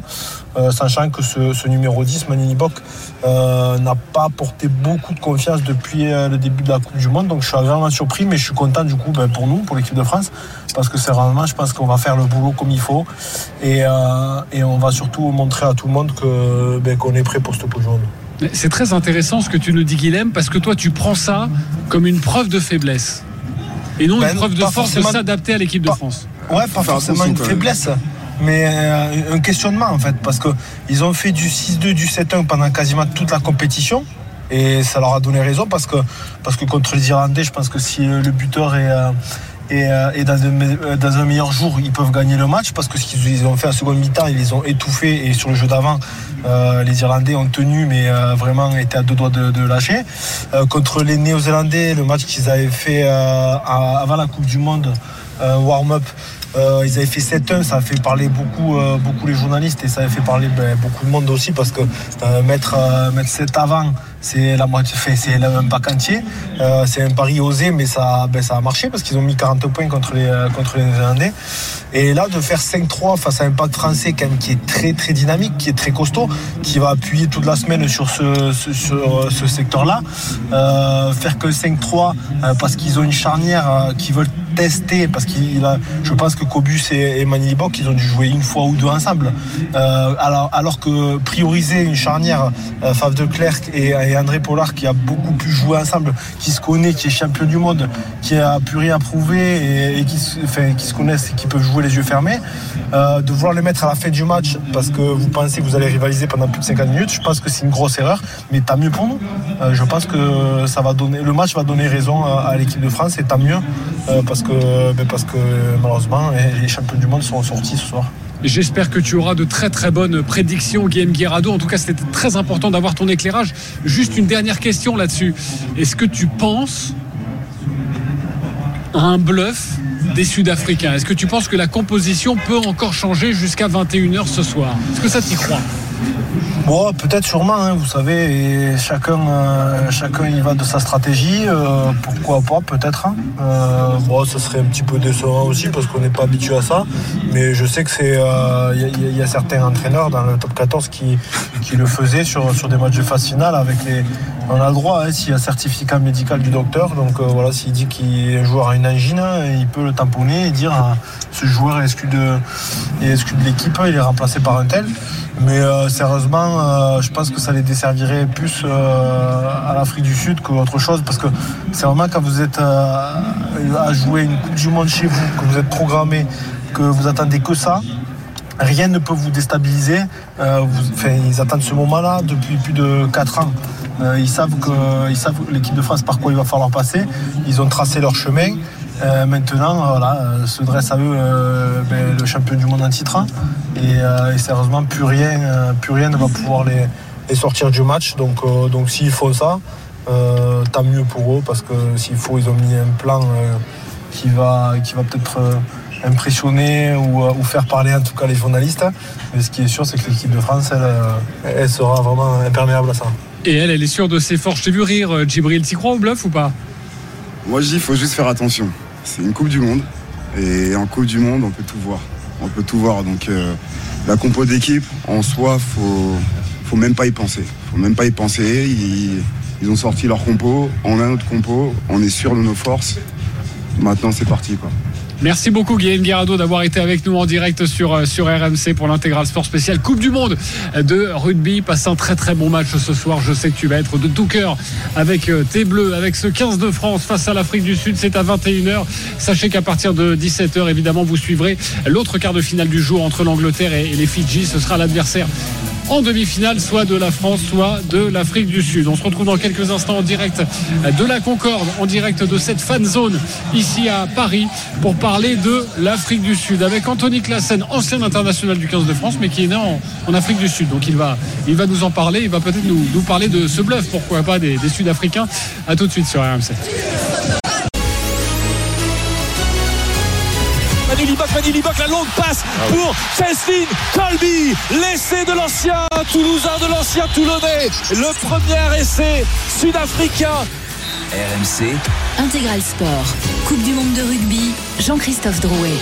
euh, sachant que ce, numéro 10, Manini Bock, n'a pas porté beaucoup de confiance depuis le début de la Coupe du Monde. Donc je suis vraiment surpris, mais je suis content du coup ben, pour nous, pour l'équipe de France, parce que c'est vraiment, je pense qu'on va faire le boulot comme il faut et, on va surtout montrer à tout le monde ben, qu'on est prêt pour ce Coupe du Monde. C'est très intéressant ce que tu nous dis, Guilhem, parce que toi, tu prends ça comme une preuve de faiblesse. Et non une ben, preuve de force de s'adapter à l'équipe de France. Ouais, pas forcément une faiblesse, mais euh, un questionnement en fait, parce qu'ils ont fait du 6-2, du 7-1 pendant quasiment toute la compétition. Et ça leur a donné raison parce que, parce que contre les Irlandais, je pense que si le buteur est, euh, et, euh, euh, dans, un meilleur jour, ils peuvent gagner le match parce que ce qu'ils ont fait à seconde mi-temps, ils les ont étouffés et sur le jeu d'avant, euh, les Irlandais ont tenu mais vraiment étaient à deux doigts de, lâcher. contre les Néo-Zélandais, le match qu'ils avaient fait avant la Coupe du Monde, warm-up, ils avaient fait 7-1, ça a fait parler beaucoup, beaucoup les journalistes et ça a fait parler ben, beaucoup de monde aussi parce que mettre, mettre 7 avant c'est la moitié, c'est même pack entier. Euh, c'est un pari osé, mais ça, ben, ça a marché parce qu'ils ont mis 40 points contre les, euh, contre les Néerlandais. Et là, de faire 5-3 face à un pack français qui est très très dynamique, qui est très costaud, qui va appuyer toute la semaine sur ce, sur ce secteur-là, euh, faire que 5-3 parce qu'ils ont une charnière qui veulent tester, parce qu'il je pense que Cobus et, et ils ont dû jouer une fois ou deux ensemble. alors, alors que prioriser une charnière Fave de Clerc et et André Pollard qui a beaucoup pu jouer ensemble, qui se connaît, qui est champion du monde, qui a plus rien prouver et, qui, se connaissent et qui peuvent jouer les yeux fermés, euh, de vouloir les mettre à la fin du match parce que vous pensez que vous allez rivaliser pendant plus de 50 minutes, je pense que c'est une grosse erreur, mais tant mieux pour nous. Euh, je pense que ça va donner, le match va donner raison à, l'équipe de France et tant mieux parce, que, ben, parce que malheureusement les champions du monde sont sortis ce soir. J'espère que tu auras de très très bonnes prédictions, Guillaume Guirado. En tout cas, c'était très important d'avoir ton éclairage. Juste une dernière question là-dessus. Est-ce que tu penses à un bluff des Sud-Africains? Est-ce que tu penses que la composition peut encore changer jusqu'à 21h ce soir? Est-ce que ça t'y croit Bon, peut-être sûrement, hein, vous savez, et chacun, euh, chacun y va de sa stratégie. Euh, pourquoi pas, peut-être. Hein. Euh, bon, ce serait un petit peu décevant aussi parce qu'on n'est pas habitué à ça. Mais je sais que c'est, il y, a certains entraîneurs dans le top 14 qui, qui le faisaient sur, sur des matchs de phase finale avec les. On a le droit, hein, s'il y a certificat médical du docteur. Donc voilà, s'il dit qu'un joueur a une angine, il peut le tamponner et dire ce joueur est exclu de, est de l'équipe, il est remplacé par un tel. Mais sérieusement, euh, je pense que ça les desservirait plus euh, à l'Afrique du Sud qu'autre chose parce que c'est vraiment quand vous êtes euh, à jouer une Coupe du Monde chez vous, que vous êtes programmé, que vous attendez que ça. Rien ne peut vous déstabiliser. ils attendent ce moment-là depuis plus de 4 ans. ils savent que, savent l'équipe de France par quoi il va falloir passer. Ils ont tracé leur chemin. Euh, maintenant, euh, voilà, euh, se dresse à eux ben, le champion du monde en titre. Et, sérieusement, plus rien, plus rien ne va pouvoir les, sortir du match. Donc, donc s'ils font ça, tant mieux pour eux, parce que s'il faut, ils ont mis un plan qui va, qui va peut-être impressionner ou, faire parler en tout cas les journalistes. Mais ce qui est sûr, c'est que l'équipe de France, elle, elle, sera vraiment imperméable à ça. Et elle, elle est sûre de ses forces. Je t'ai vu rire, Djibril. T'y crois au bluff ou pas? Moi, je dis, il faut juste faire attention c'est une Coupe du Monde. Et en Coupe du Monde, on peut tout voir. On peut tout voir. Donc euh, la compo d'équipe, en soi, faut, faut même pas y penser. Faut même pas y penser. Ils, ils ont sorti leur compo, on a notre compo, on est sûr de nos forces. Maintenant, c'est parti. Quoi. Merci beaucoup Guillaume Guirado d'avoir été avec nous en direct sur, euh, sur RMC pour l'intégral sport spécial Coupe du Monde de rugby. Passe un très très bon match ce soir. Je sais que tu vas être de tout cœur avec euh, tes bleus, avec ce 15 de France face à l'Afrique du Sud. C'est à 21h. Sachez qu'à partir de 17h, évidemment, vous suivrez l'autre quart de finale du jour entre l'Angleterre et les Fidji. Ce sera l'adversaire en demi-finale, soit de la France, soit de l'Afrique du Sud. On se retrouve dans quelques instants en direct de la Concorde, en direct de cette fan zone ici à Paris pour parler de l'Afrique du Sud avec Anthony Classen, ancien international du 15 de France, mais qui est né en, Afrique du Sud. Donc il va, il va nous en parler, il va peut-être nous, parler de ce bluff, pourquoi pas, des, des Sud-Africains. À tout de suite sur RMC. La longue passe ah pour Cheslin Colby, l'essai de l'ancien Toulousain, de l'ancien Toulonnais, le premier essai sud-africain. RMC. Intégral Sport. Coupe du monde de rugby, Jean-Christophe Drouet.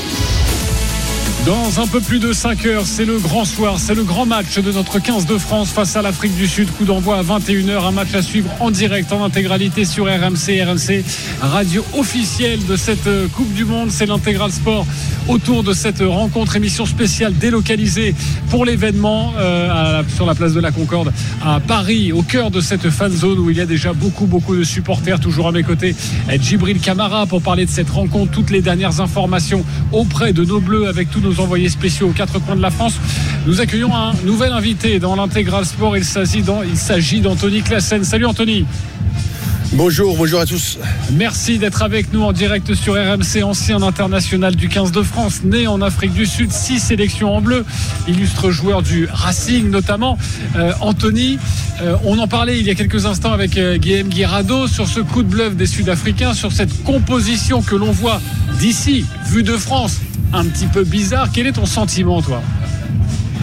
Dans un peu plus de 5 heures, c'est le grand soir, c'est le grand match de notre 15 de France face à l'Afrique du Sud. Coup d'envoi à 21h, un match à suivre en direct, en intégralité sur RMC. RMC, radio officielle de cette euh, Coupe du Monde. C'est l'intégral sport autour de cette rencontre, émission spéciale délocalisée pour l'événement euh, sur la place de la Concorde à Paris, au cœur de cette fan zone où il y a déjà beaucoup, beaucoup de supporters. Toujours à mes côtés, Djibril Camara pour parler de cette rencontre. Toutes les dernières informations auprès de nos bleus avec tous nos envoyés spéciaux aux quatre coins de la France. Nous accueillons un nouvel invité dans l'intégral sport. Il s'agit d'Anthony Classen. Salut Anthony. Bonjour, bonjour à tous. Merci d'être avec nous en direct sur RMC, ancien international du 15 de France, né en Afrique du Sud, six sélections en bleu, illustre joueur du Racing notamment. Euh, Anthony, euh, on en parlait il y a quelques instants avec euh, Guillaume Guirado sur ce coup de bluff des Sud-Africains, sur cette composition que l'on voit d'ici, vue de France, un petit peu bizarre. Quel est ton sentiment, toi?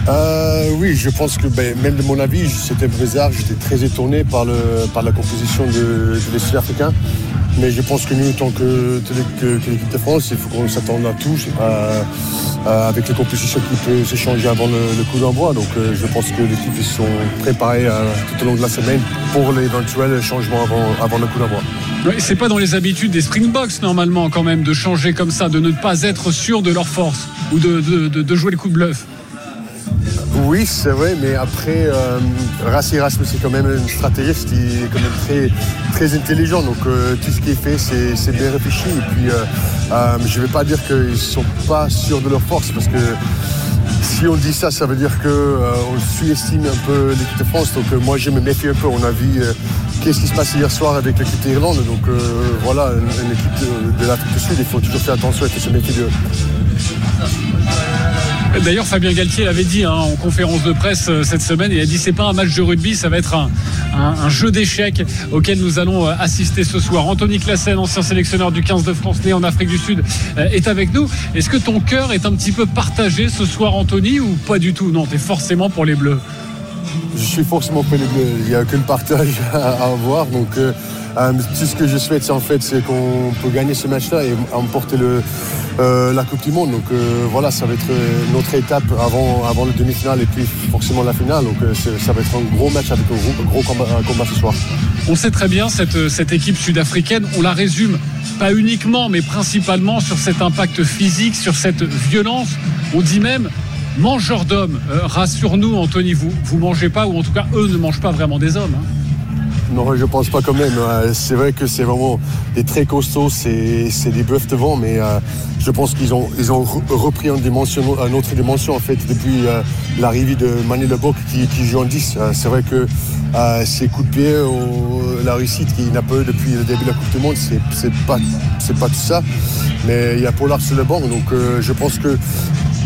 Euh, oui, je pense que ben, même de mon avis, c'était bizarre. J'étais très étonné par, la composition de, des Sud-Africains. Mais je pense que nous, tant que, l'équipe de France, il faut qu'on s'attende à tout. Euh, avec les compositions qui peuvent s'échanger avant le, coup d'envoi. Donc euh, je pense que l'équipe sont préparés tout au long de la semaine pour l'éventuel changement avant, le coup d'envoi. Oui, c'est pas dans les habitudes des Springboks normalement quand même de changer comme ça, de ne pas être sûr de leur force ou de, de, de jouer le coup de bluff. Oui, c'est vrai, mais après, euh, Rassi Erasmus, c'est quand même un stratégiste qui est quand même très, très intelligent. Donc, euh, tout ce qu'il fait, c'est, bien réfléchi. Et puis, euh, euh, je ne vais pas dire qu'ils ne sont pas sûrs de leur force, parce que si on dit ça, ça veut dire qu'on sous-estime un peu l'équipe de France. Donc, moi, je me méfie un peu. On a vu qu'est-ce qui se passe hier soir avec l'équipe d'Irlande. Donc, voilà, une, une équipe de, l'Afrique du Sud, il faut toujours faire attention et se méfier de D'ailleurs, Fabien Galtier l'avait dit hein, en conférence de presse euh, cette semaine. Il a dit c'est pas un match de rugby, ça va être un, jeu d'échecs auquel nous allons euh, assister ce soir. Anthony Classen, ancien sélectionneur du 15 de France, né en Afrique du Sud, euh, est avec nous. Est-ce que ton cœur est un petit peu partagé ce soir, Anthony, ou pas du tout? Non, t'es forcément pour les Bleus. Je suis forcément pour les Bleus. Il n'y a aucun partage à avoir. Donc, tout ce que je souhaite, c'est en fait, qu'on peut gagner ce match-là et emporter euh, la Coupe du Monde. Donc, euh, voilà, ça va être euh, notre étape avant, le demi-finale et puis forcément la finale. Donc, ça va être un gros match avec un gros, combat, ce soir. On sait très bien cette, équipe sud-africaine, on la résume pas uniquement, mais principalement sur cet impact physique, sur cette violence. On dit même mangeur d'hommes. Rassure-nous, Anthony, vous vous mangez pas, ou en tout cas eux ne mangent pas vraiment des hommes. hein. Non, je pense pas quand même. Euh, C'est vrai que c'est vraiment des très costauds, c'est des bœufs devant, mais euh, je pense qu'ils ont, ils ont re- repris une, dimension, autre dimension en fait depuis euh, l'arrivée de Manu Lebock qui, qui joue en 10. Euh, c'est vrai que euh, ses coups de pied, la réussite qu'il n'a pas eu depuis le début de la Coupe du Monde, c'est pas, pas tout ça. Mais il y a Pollard sur le banc, donc je pense que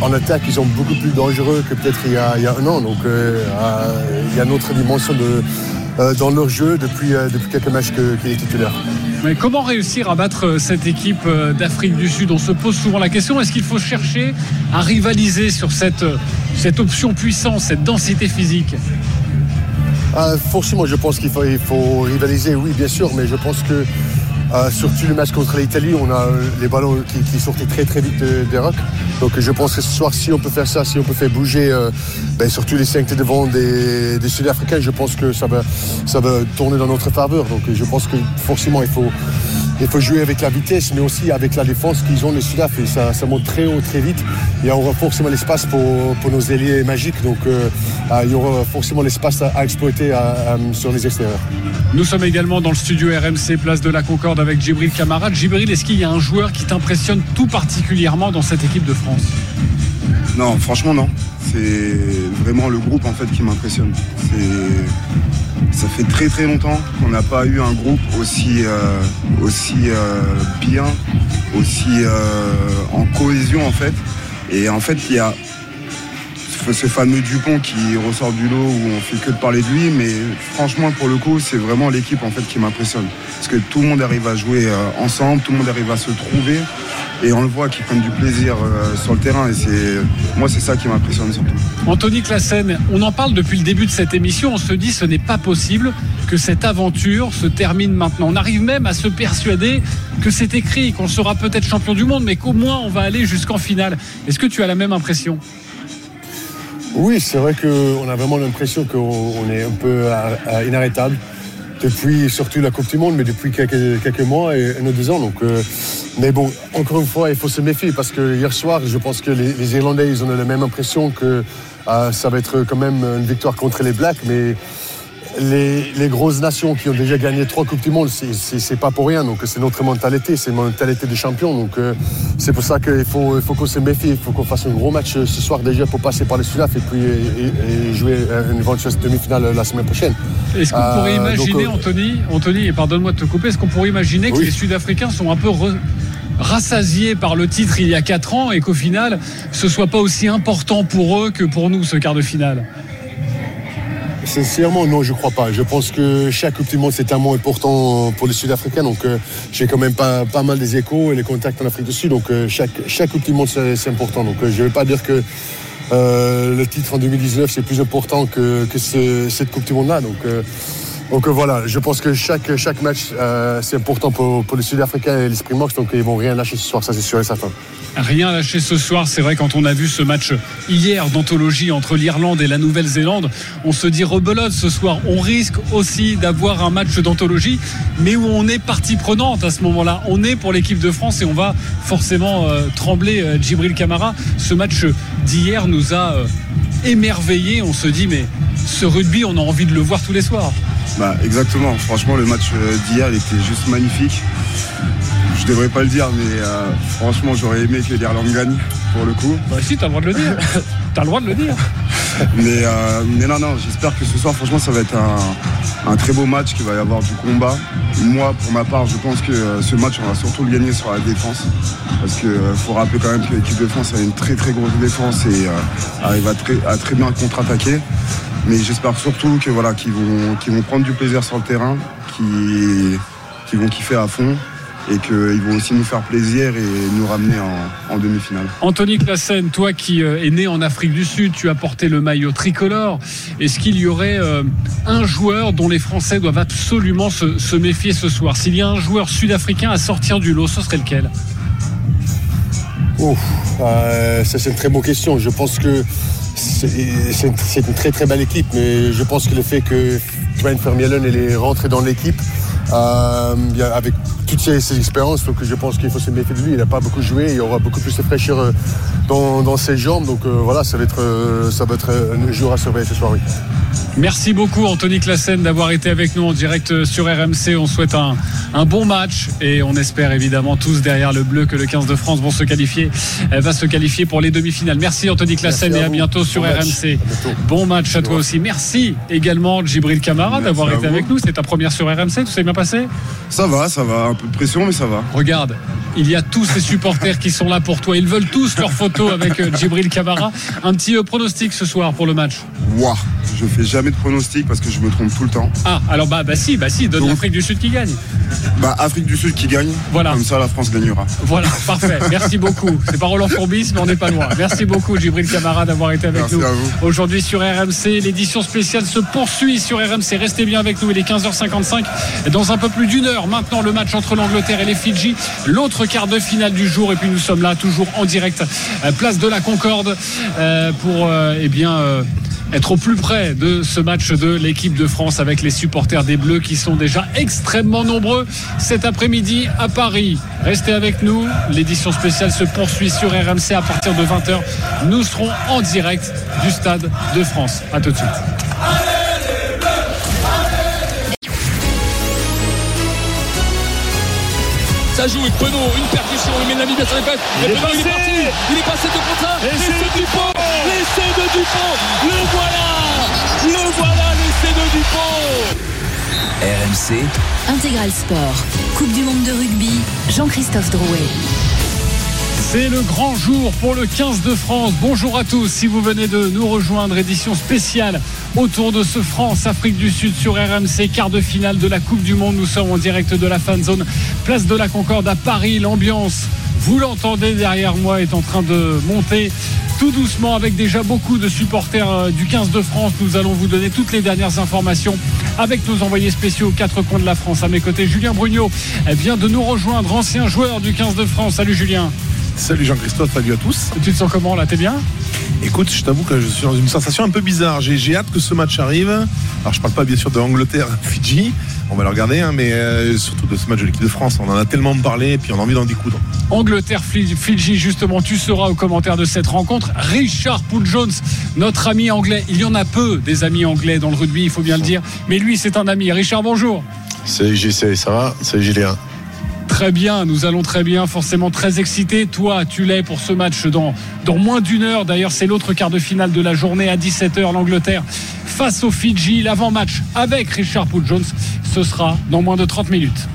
en attaque, ils sont beaucoup plus dangereux que peut-être il, y a- il y a un an. Donc il y a une autre dimension de, dans leur jeu depuis, euh, depuis quelques matchs qu'il est titulaire. Mais comment réussir à battre euh, cette équipe euh, d'Afrique du Sud? On se pose souvent la question est-ce qu'il faut chercher à rivaliser sur cette, euh, cette option puissance, cette densité physique? Ah, forcément, je pense qu'il faut, il faut rivaliser, oui, bien sûr, mais je pense que euh, surtout le match contre l'Italie, on a euh, les ballons qui, qui sortaient très très vite de- des rocks. Donc je pense que ce soir, si on peut faire ça, si on peut faire bouger euh, ben, surtout les cinq devant des, des Sud-Africains, je pense que ça va, ça va tourner dans notre faveur. Donc je pense que forcément, il faut, il faut jouer avec la vitesse, mais aussi avec la défense qu'ils ont les Sudaf. Et ça, ça monte très haut, très vite. Il y aura forcément l'espace pour, pour nos ailiers magiques. Donc euh, ah, il y aura forcément l'espace à, à exploiter à- à- sur les extérieurs. Nous sommes également dans le studio RMC, place de la Concorde avec Djibril Camarade. Djibril, est-ce qu'il y a un joueur qui t'impressionne tout particulièrement dans cette équipe de France? Non, franchement, non. C'est vraiment le groupe en fait qui m'impressionne. C'est- Ça fait très très longtemps qu'on n'a pas eu un groupe aussi, euh, aussi euh, bien, aussi euh, en cohésion en fait. Et en fait, il y a ce fameux Dupont qui ressort du lot où on fait que de parler de lui, mais franchement pour le coup c'est vraiment l'équipe en fait qui m'impressionne. Parce que tout le monde arrive à jouer ensemble, tout le monde arrive à se trouver et on le voit qu'ils prennent du plaisir euh, sur le terrain et c'est moi c'est ça qui m'impressionne surtout. Anthony Classen, on en parle depuis le début de cette émission. On se dit ce n'est pas possible que cette aventure se termine maintenant. On arrive même à se persuader que c'est écrit, qu'on sera peut-être champion du monde, mais qu'au moins on va aller jusqu'en finale. Est-ce que tu as la même impression? Oui, c'est vrai qu'on a vraiment l'impression qu'on on est un peu inarrêtable depuis surtout la Coupe du Monde, mais depuis quelques, mois et un ou deux ans. Donc, euh, mais bon, encore une fois, il faut se méfier parce que hier soir, je pense que les, Irlandais, ils ont la même impression que euh, ça va être quand même une victoire contre les Blacks, mais les, les grosses nations qui ont déjà gagné trois Coupes du Monde, c'est- pas pour rien. Donc c'est notre mentalité, c'est une mentalité de champion. Donc euh, c'est pour ça qu'il faut, il faut qu'on se méfie, il faut qu'on fasse un gros match euh, ce soir déjà pour passer par les Sudaf et puis et, jouer euh, une éventuelle demi-finale la semaine prochaine. Est-ce qu'on pourrait Euh, imaginer, donc, Anthony, Anthony, et pardonne-moi de te couper, est-ce qu'on pourrait imaginer que les Sud-Africains sont un peu re- rassasiés par le titre il y a 4 ans et qu'au final, ce soit pas aussi important pour eux que pour nous, ce quart de finale? Sincèrement, non, je crois pas. Je pense que chaque Coupe du Monde, c'est mot important pour les Sud-Africains. Donc, euh, j'ai quand même pas, pas mal des échos et les contacts en Afrique du Sud. Donc, euh, chaque, chaque Coupe du Monde, c'est important. Donc, euh, je ne vais pas dire que euh, le titre en 2019, c'est plus important que, que ce- cette Coupe du Monde-là. Donc, euh, donc euh, voilà, je pense que chaque, match, euh, c'est important pour, les Sud-Africains et l'esprit Mox. Donc, ils vont rien lâcher ce soir, ça c'est sûr et certain. Rien lâché ce soir, c'est vrai quand on a vu ce match hier d'anthologie entre l'Irlande et la Nouvelle-Zélande, on se dit rebelote ce soir, on risque aussi d'avoir un match d'anthologie, mais où on est partie prenante à ce moment-là, on est pour l'équipe de France et on va forcément euh, trembler Djibril Camara. Ce match d'hier nous a émerveillé. On se dit, mais ce rugby, on a envie de le voir tous les soirs. Bah, exactement. Franchement, le match euh, d'hier, était juste magnifique. Je devrais pas le dire, mais euh, franchement, j'aurais aimé que l'Irlande gagne, pour le coup. Bah si, t'as le droit de le dire. t'as le droit de le dire. Mais, euh, mais non, non, j'espère que ce soir, franchement, ça va être un, un très beau match, qu'il va y avoir du combat. Moi, pour ma part, je pense que euh, ce match, on va surtout le gagner sur la défense. Parce qu'il faut rappeler quand même que l'équipe de France a une très très grosse défense et euh, arrive à très, à très bien contre-attaquer. Mais j'espère surtout que voilà, qu'ils vont, qu'ils vont prendre du plaisir sur le terrain, qu'ils qu'ils vont kiffer à fond et qu'ils vont aussi nous faire plaisir et nous ramener en, en demi-finale. Anthony Classen, toi qui euh, es né en Afrique du Sud, tu as porté le maillot tricolore. Est-ce qu'il y aurait euh, un joueur dont les Français doivent absolument se, se méfier ce soir? S'il y a un joueur sud-africain à sortir du lot, ce serait lequel? Euh, ça c'est une très bonne question. Je pense que c'est c'est une, c'est une très très belle équipe, mais je pense que le fait que Dwayne Vermeulen est rentré dans l'équipe euh, avec toutes ses, ses expériences, donc je pense qu'il faut se méfier de lui. Il n'a pas beaucoup joué, il y aura beaucoup plus de fraîcheur euh, dans, dans ses jambes, donc euh, voilà, ça va être euh, ça va être un jour à surveiller ce soir. Oui. Merci beaucoup Anthony Classen d'avoir été avec nous en direct sur RMC. On souhaite un, un bon match et on espère évidemment tous derrière le bleu que le 15 de France vont se qualifier, va se qualifier pour les demi-finales. Merci Anthony Classen Merci à et à vous. bientôt sur Bon. RMC. Bientôt. Bon match à toi aussi. Merci également Djibril Camara d'avoir été vous. avec nous. C'est ta première sur RMC, tout s'est bien passé? Ça va, ça va, peu de pression, mais ça va. Regarde, il y a tous ces supporters qui sont là pour toi. Ils veulent tous leur photo avec euh, Djibril Camara. Un petit euh, pronostic ce soir pour le match. Ouah, je fais jamais de pronostic parce que je me trompe tout le temps. Ah, alors bah, bah si, bah si, donne l'Afrique du Sud qui gagne. Bah, Afrique du Sud qui gagne. Voilà. Comme ça, la France gagnera. Voilà, parfait. Merci beaucoup. C'est pas Roland Courbis, mais on n'est pas loin. Merci beaucoup, Djibril Camara, d'avoir été avec Merci nous aujourd'hui sur RMC. L'édition spéciale se poursuit sur RMC. Restez bien avec nous. Il est 15h55. Et Dans un peu plus d'une heure, maintenant, le match entre l'Angleterre et les Fidji. L'autre quart de finale du jour. Et puis nous sommes là, toujours en direct, euh, place de la Concorde, euh, pour euh, eh bien. être au plus près de ce match de l'équipe de France avec les supporters des Bleus qui sont déjà extrêmement nombreux cet après-midi à Paris. Restez avec nous, l'édition spéciale se poursuit sur RMC à partir de 20h. Nous serons en direct du Stade de France. A tout de suite. Ça joue, Penaud, une percussion, il met la vie à son épingle. Et Penaud, il est parti, il est passé de contre un. L'essai de Dupont, l'essai de Dupont, le voilà, le voilà, l'essai de Dupont. RMC, Intégral Sport. Coupe du monde de rugby. Jean-Christophe Drouet. C'est le grand jour pour le 15 de France. Bonjour à tous. Si vous venez de nous rejoindre, édition spéciale autour de ce France-Afrique du Sud sur RMC, quart de finale de la Coupe du Monde. Nous sommes en direct de la fan zone, place de la Concorde à Paris. L'ambiance, vous l'entendez derrière moi, est en train de monter tout doucement avec déjà beaucoup de supporters euh, du 15 de France. Nous allons vous donner toutes les dernières informations avec nos envoyés spéciaux aux quatre coins de la France. À mes côtés, Julien Brugnot eh, vient de nous rejoindre, ancien joueur du 15 de France. Salut Julien. Salut Jean-Christophe, salut à tous. Tu te sens comment là T'es bien? Écoute, je t'avoue que je suis dans une sensation un peu bizarre. J'ai j'ai hâte que ce match arrive. Alors, je parle pas bien sûr de Angleterre-Fidji. On va le regarder, hein, mais euh, surtout de ce match de l'équipe de France. On en a tellement parlé et puis on a envie d'en découdre. Angleterre, Fidji, justement, tu seras au commentaire de cette rencontre. Richard Poole Jones, notre ami anglais. Il y en a peu des amis anglais dans le rugby, il faut bien le dire. Mais lui, c'est un ami. Richard, bonjour. Salut JC, ça va? Salut Julien. Très bien, nous allons très bien, forcément très excités. Toi, tu l'es pour ce match dans, moins d'une heure. D'ailleurs, c'est l'autre quart de finale de la journée à 17h, l'Angleterre face aux Fidji. L'avant-match avec Richard Poole Jones, ce sera dans moins de 30 minutes.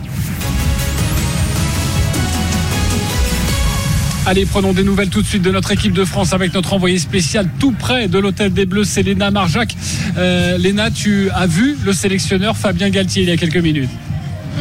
Allez, prenons des nouvelles tout de suite de notre équipe de France avec notre envoyé spécial tout près de l'hôtel des Bleus, c'est Léna Marjac. Euh, tu as vu le sélectionneur Fabien Galtier il y a quelques minutes?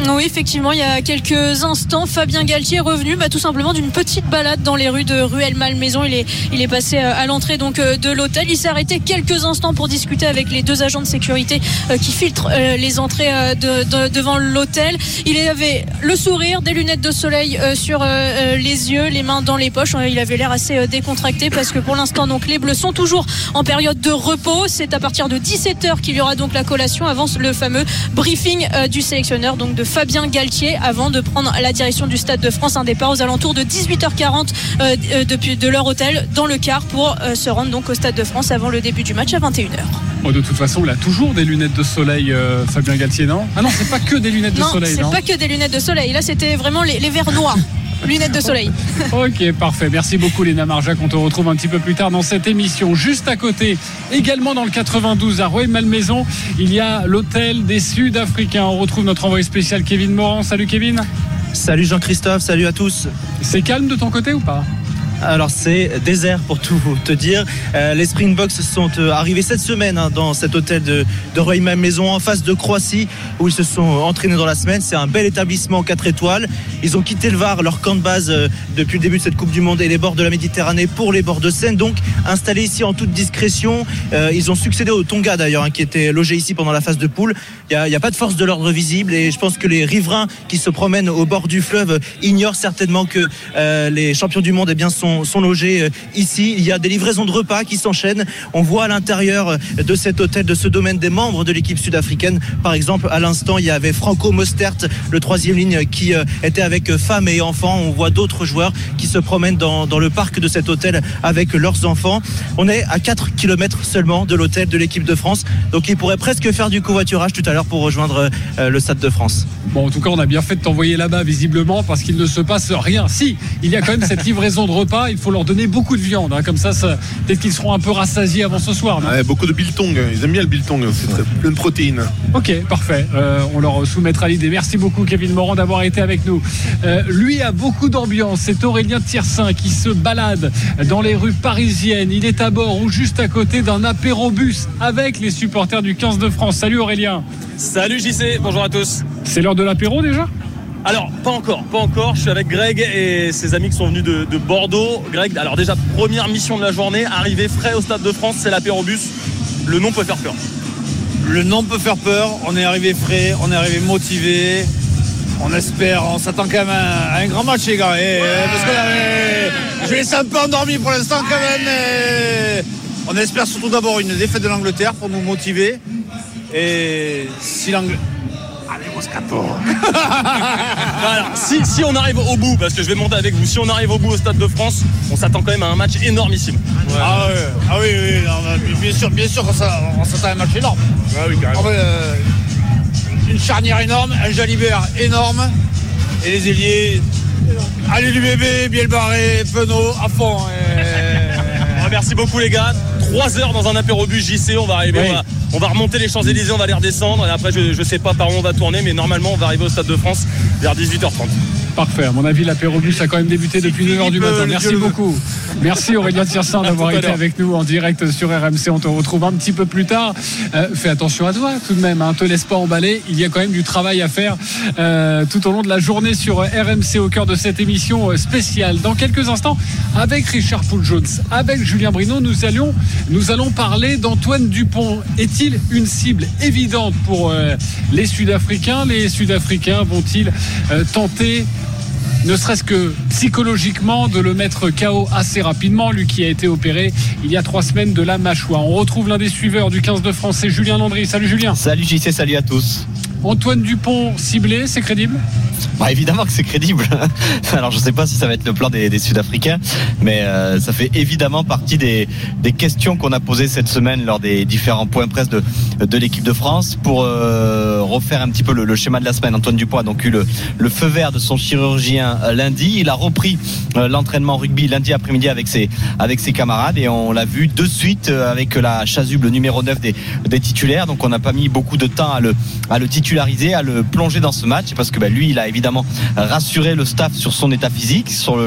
Oui, effectivement, il y a quelques instants, Fabien Galtier est revenu bah, tout simplement d'une petite balade dans les rues de Ruelle-Malmaison. Il est, il est passé euh, à l'entrée donc euh, de l'hôtel. Il s'est arrêté quelques instants pour discuter avec les deux agents de sécurité euh, qui filtrent les entrées de- de- devant l'hôtel. Il avait le sourire, des lunettes de soleil sur les yeux, les mains dans les poches. Il avait l'air assez décontracté parce que pour l'instant, donc les Bleus sont toujours en période de repos. C'est à partir de 17h qu'il y aura donc la collation avant le fameux briefing du sélectionneur donc de Fabien Galtier avant de prendre la direction du Stade de France. Un départ aux alentours de 18h40 euh, euh, depuis de leur hôtel dans le car pour euh, se rendre donc au Stade de France avant le début du match à 21h. Oh, de toute façon, il a toujours des lunettes de soleil, euh, Fabien Galtier, non? Ah non, c'est pas que des lunettes de non, soleil, c'est pas que des lunettes de soleil. Là, c'était vraiment les, les verres noirs. Lunettes de soleil. Ok, parfait. Merci beaucoup, Léna Marjac. On te retrouve un petit peu plus tard dans cette émission. Juste à côté, également dans le 92, à Rueil-Malmaison, il y a l'hôtel des Sud-Africains. On retrouve notre envoyé spécial Kevin Moran. Salut, Kevin. Salut Jean-Christophe, salut à tous. C'est calme de ton côté ou pas? Alors c'est désert pour tout te dire. Euh, les Springboks sont euh, arrivés cette semaine hein, dans cet hôtel de, de Rueil-Malmaison en face de Croatie où ils se sont entraînés dans la semaine. C'est un bel établissement 4 étoiles. Ils ont quitté le Var, leur camp de base euh, depuis le début de cette Coupe du Monde et les bords de la Méditerranée pour les bords de Seine. Donc installés ici en toute discrétion. Ils ont succédé au Tonga d'ailleurs hein, qui était logé ici pendant la phase de poule. Il n'y a, pas de force de l'ordre visible et je pense que les riverains qui se promènent au bord du fleuve ignorent certainement que euh, les champions du monde eh bien, sont logés euh, ici. Il y a des livraisons de repas qui s'enchaînent. On voit à l'intérieur de cet hôtel, de ce domaine, des membres de l'équipe sud-africaine. Par exemple, à l'instant, il y avait Franco Mostert, le troisième ligne, qui euh, était avec femmes et enfants. On voit d'autres joueurs qui se promènent dans, dans, le parc de cet hôtel avec leurs enfants. On est à 4 km seulement de l'hôtel de l'équipe de France. Donc il pourrait presque faire du covoiturage tout à l'heure pour rejoindre le Stade de France. Bon, en tout cas, on a bien fait de t'envoyer là-bas, visiblement, parce qu'il ne se passe rien. Si, il y a quand même cette livraison de repas il faut leur donner beaucoup de viande. Hein, comme ça, ça peut-être qu'ils seront un peu rassasiés avant ce soir. Ouais, beaucoup de biltong. Ils aiment bien le biltong. C'est très plein de protéines. Ok, parfait. Euh, on leur soumettra l'idée. Merci beaucoup, Kevin Morand, d'avoir été avec nous. Euh, lui a beaucoup d'ambiance. C'est Aurélien Tiersin qui se balade dans les rues parisiennes. Il est à bord ou juste à côté d'un apérobus avec les supporters du 15 de France. Salut Aurélien. Salut JC. Bonjour à tous. C'est l'heure de l'apéro déjà? Alors, pas encore, pas encore. Je suis avec Greg et ses amis qui sont venus de, de, Bordeaux. Greg, alors déjà, première mission de la journée, arriver frais au Stade de France, c'est l'apérobus. Le nom peut faire peur. Le nom peut faire peur. On est arrivé frais, on est arrivé motivé. On espère, on s'attend quand même à un, grand match, les gars. Et, ouais parce que je laisse un peu endormi pour l'instant, quand même. Et on espère surtout d'abord une défaite de l'Angleterre pour nous motiver. Et si l'Angleterre. Allez, Moscato Alors, si, si, on arrive au bout, parce que je vais monter avec vous, si on arrive au bout au Stade de France, on s'attend quand même à un match énormissime. Ouais. Ah, ouais. ah, oui, oui, non, bien sûr, bien sûr, on s'attend à un match énorme. Ah oui, carrément. euh, une charnière énorme, un jalibert énorme, et les ailiers. Allez, du bébé, bien barré, Penaud, à fond. Et... merci beaucoup, les gars. 3 heures dans un apérobus JC, on va arriver. Oui. On va on va remonter les Champs-Élysées, on va les redescendre et après je, je sais pas par où on va tourner mais normalement on va arriver au Stade de France vers 18h30. Parfait, à mon avis l'apérobus a quand même débuté depuis 9h du matin. Merci beaucoup. Merci Aurélien Tiersin d'avoir été avec nous en direct sur RMC. On te retrouve un petit peu plus tard. Euh, fais attention à toi tout de même, hein. te laisse pas emballer. Il y a quand même du travail à faire euh, tout au long de la journée sur RMC au cœur de cette émission spéciale. Dans quelques instants, avec Richard Poul-Jones, avec Julien Brino, nous allions, nous allons parler d'Antoine Dupont. Est-il une cible évidente pour euh, les Sud-Africains? Les Sud-Africains vont-ils euh, tenter ne serait-ce que psychologiquement de le mettre KO assez rapidement, lui qui a été opéré il y a trois semaines de la mâchoire. On retrouve l'un des suiveurs du 15 de France, c'est Julien Landry. Salut Julien. Salut JC, salut à tous. Antoine Dupont ciblé, c'est crédible? Bah, Évidemment que c'est crédible. Alors je ne sais pas si ça va être le plan des, Sud-Africains, mais euh, ça fait évidemment partie des, questions qu'on a posées cette semaine lors des différents points presse de, l'équipe de France. Pour euh, refaire un petit peu le, schéma de la semaine, Antoine Dupont a donc eu le, feu vert de son chirurgien lundi. Il a repris euh, l'entraînement rugby lundi après-midi avec ses, camarades et on l'a vu de suite euh, avec la chasuble numéro 9 des, titulaires. Donc on n'a pas mis beaucoup de temps à le, titulaire à le plonger dans ce match parce que bah, lui il a évidemment rassuré le staff sur son état physique sur